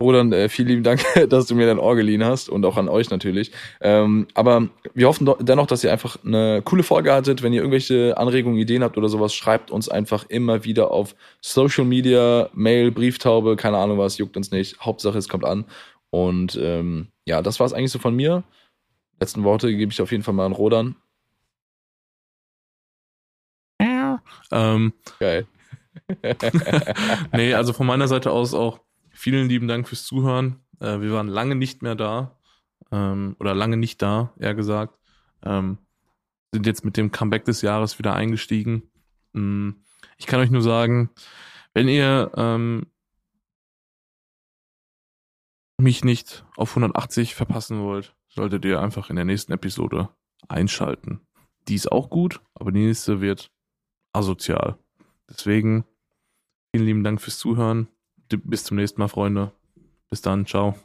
Roland, äh, vielen lieben Dank, dass du mir dein Ohr geliehen hast und auch an euch natürlich. Ähm, aber wir hoffen dennoch, dass ihr einfach eine coole Folge hattet. Wenn ihr irgendwelche Anregungen, Ideen habt oder sowas, schreibt uns einfach immer wieder auf Social Media, Mail, Brieftaube, keine Ahnung was, juckt uns nicht. Hauptsache es kommt an. Und ähm, ja, das war es eigentlich so von mir. Letzten Worte gebe ich auf jeden Fall mal an Rodan. ähm, Geil. nee, also von meiner Seite aus auch vielen lieben Dank fürs Zuhören. Äh, wir waren lange nicht mehr da. Ähm, oder lange nicht da, eher gesagt. Ähm, sind jetzt mit dem Comeback des Jahres wieder eingestiegen. Mm, Ich kann euch nur sagen, wenn ihr ähm, mich nicht auf 180 verpassen wollt, solltet ihr einfach in der nächsten Episode einschalten. Die ist auch gut, aber die nächste wird asozial. Deswegen vielen lieben Dank fürs Zuhören. Bis zum nächsten Mal, Freunde. Bis dann. Ciao.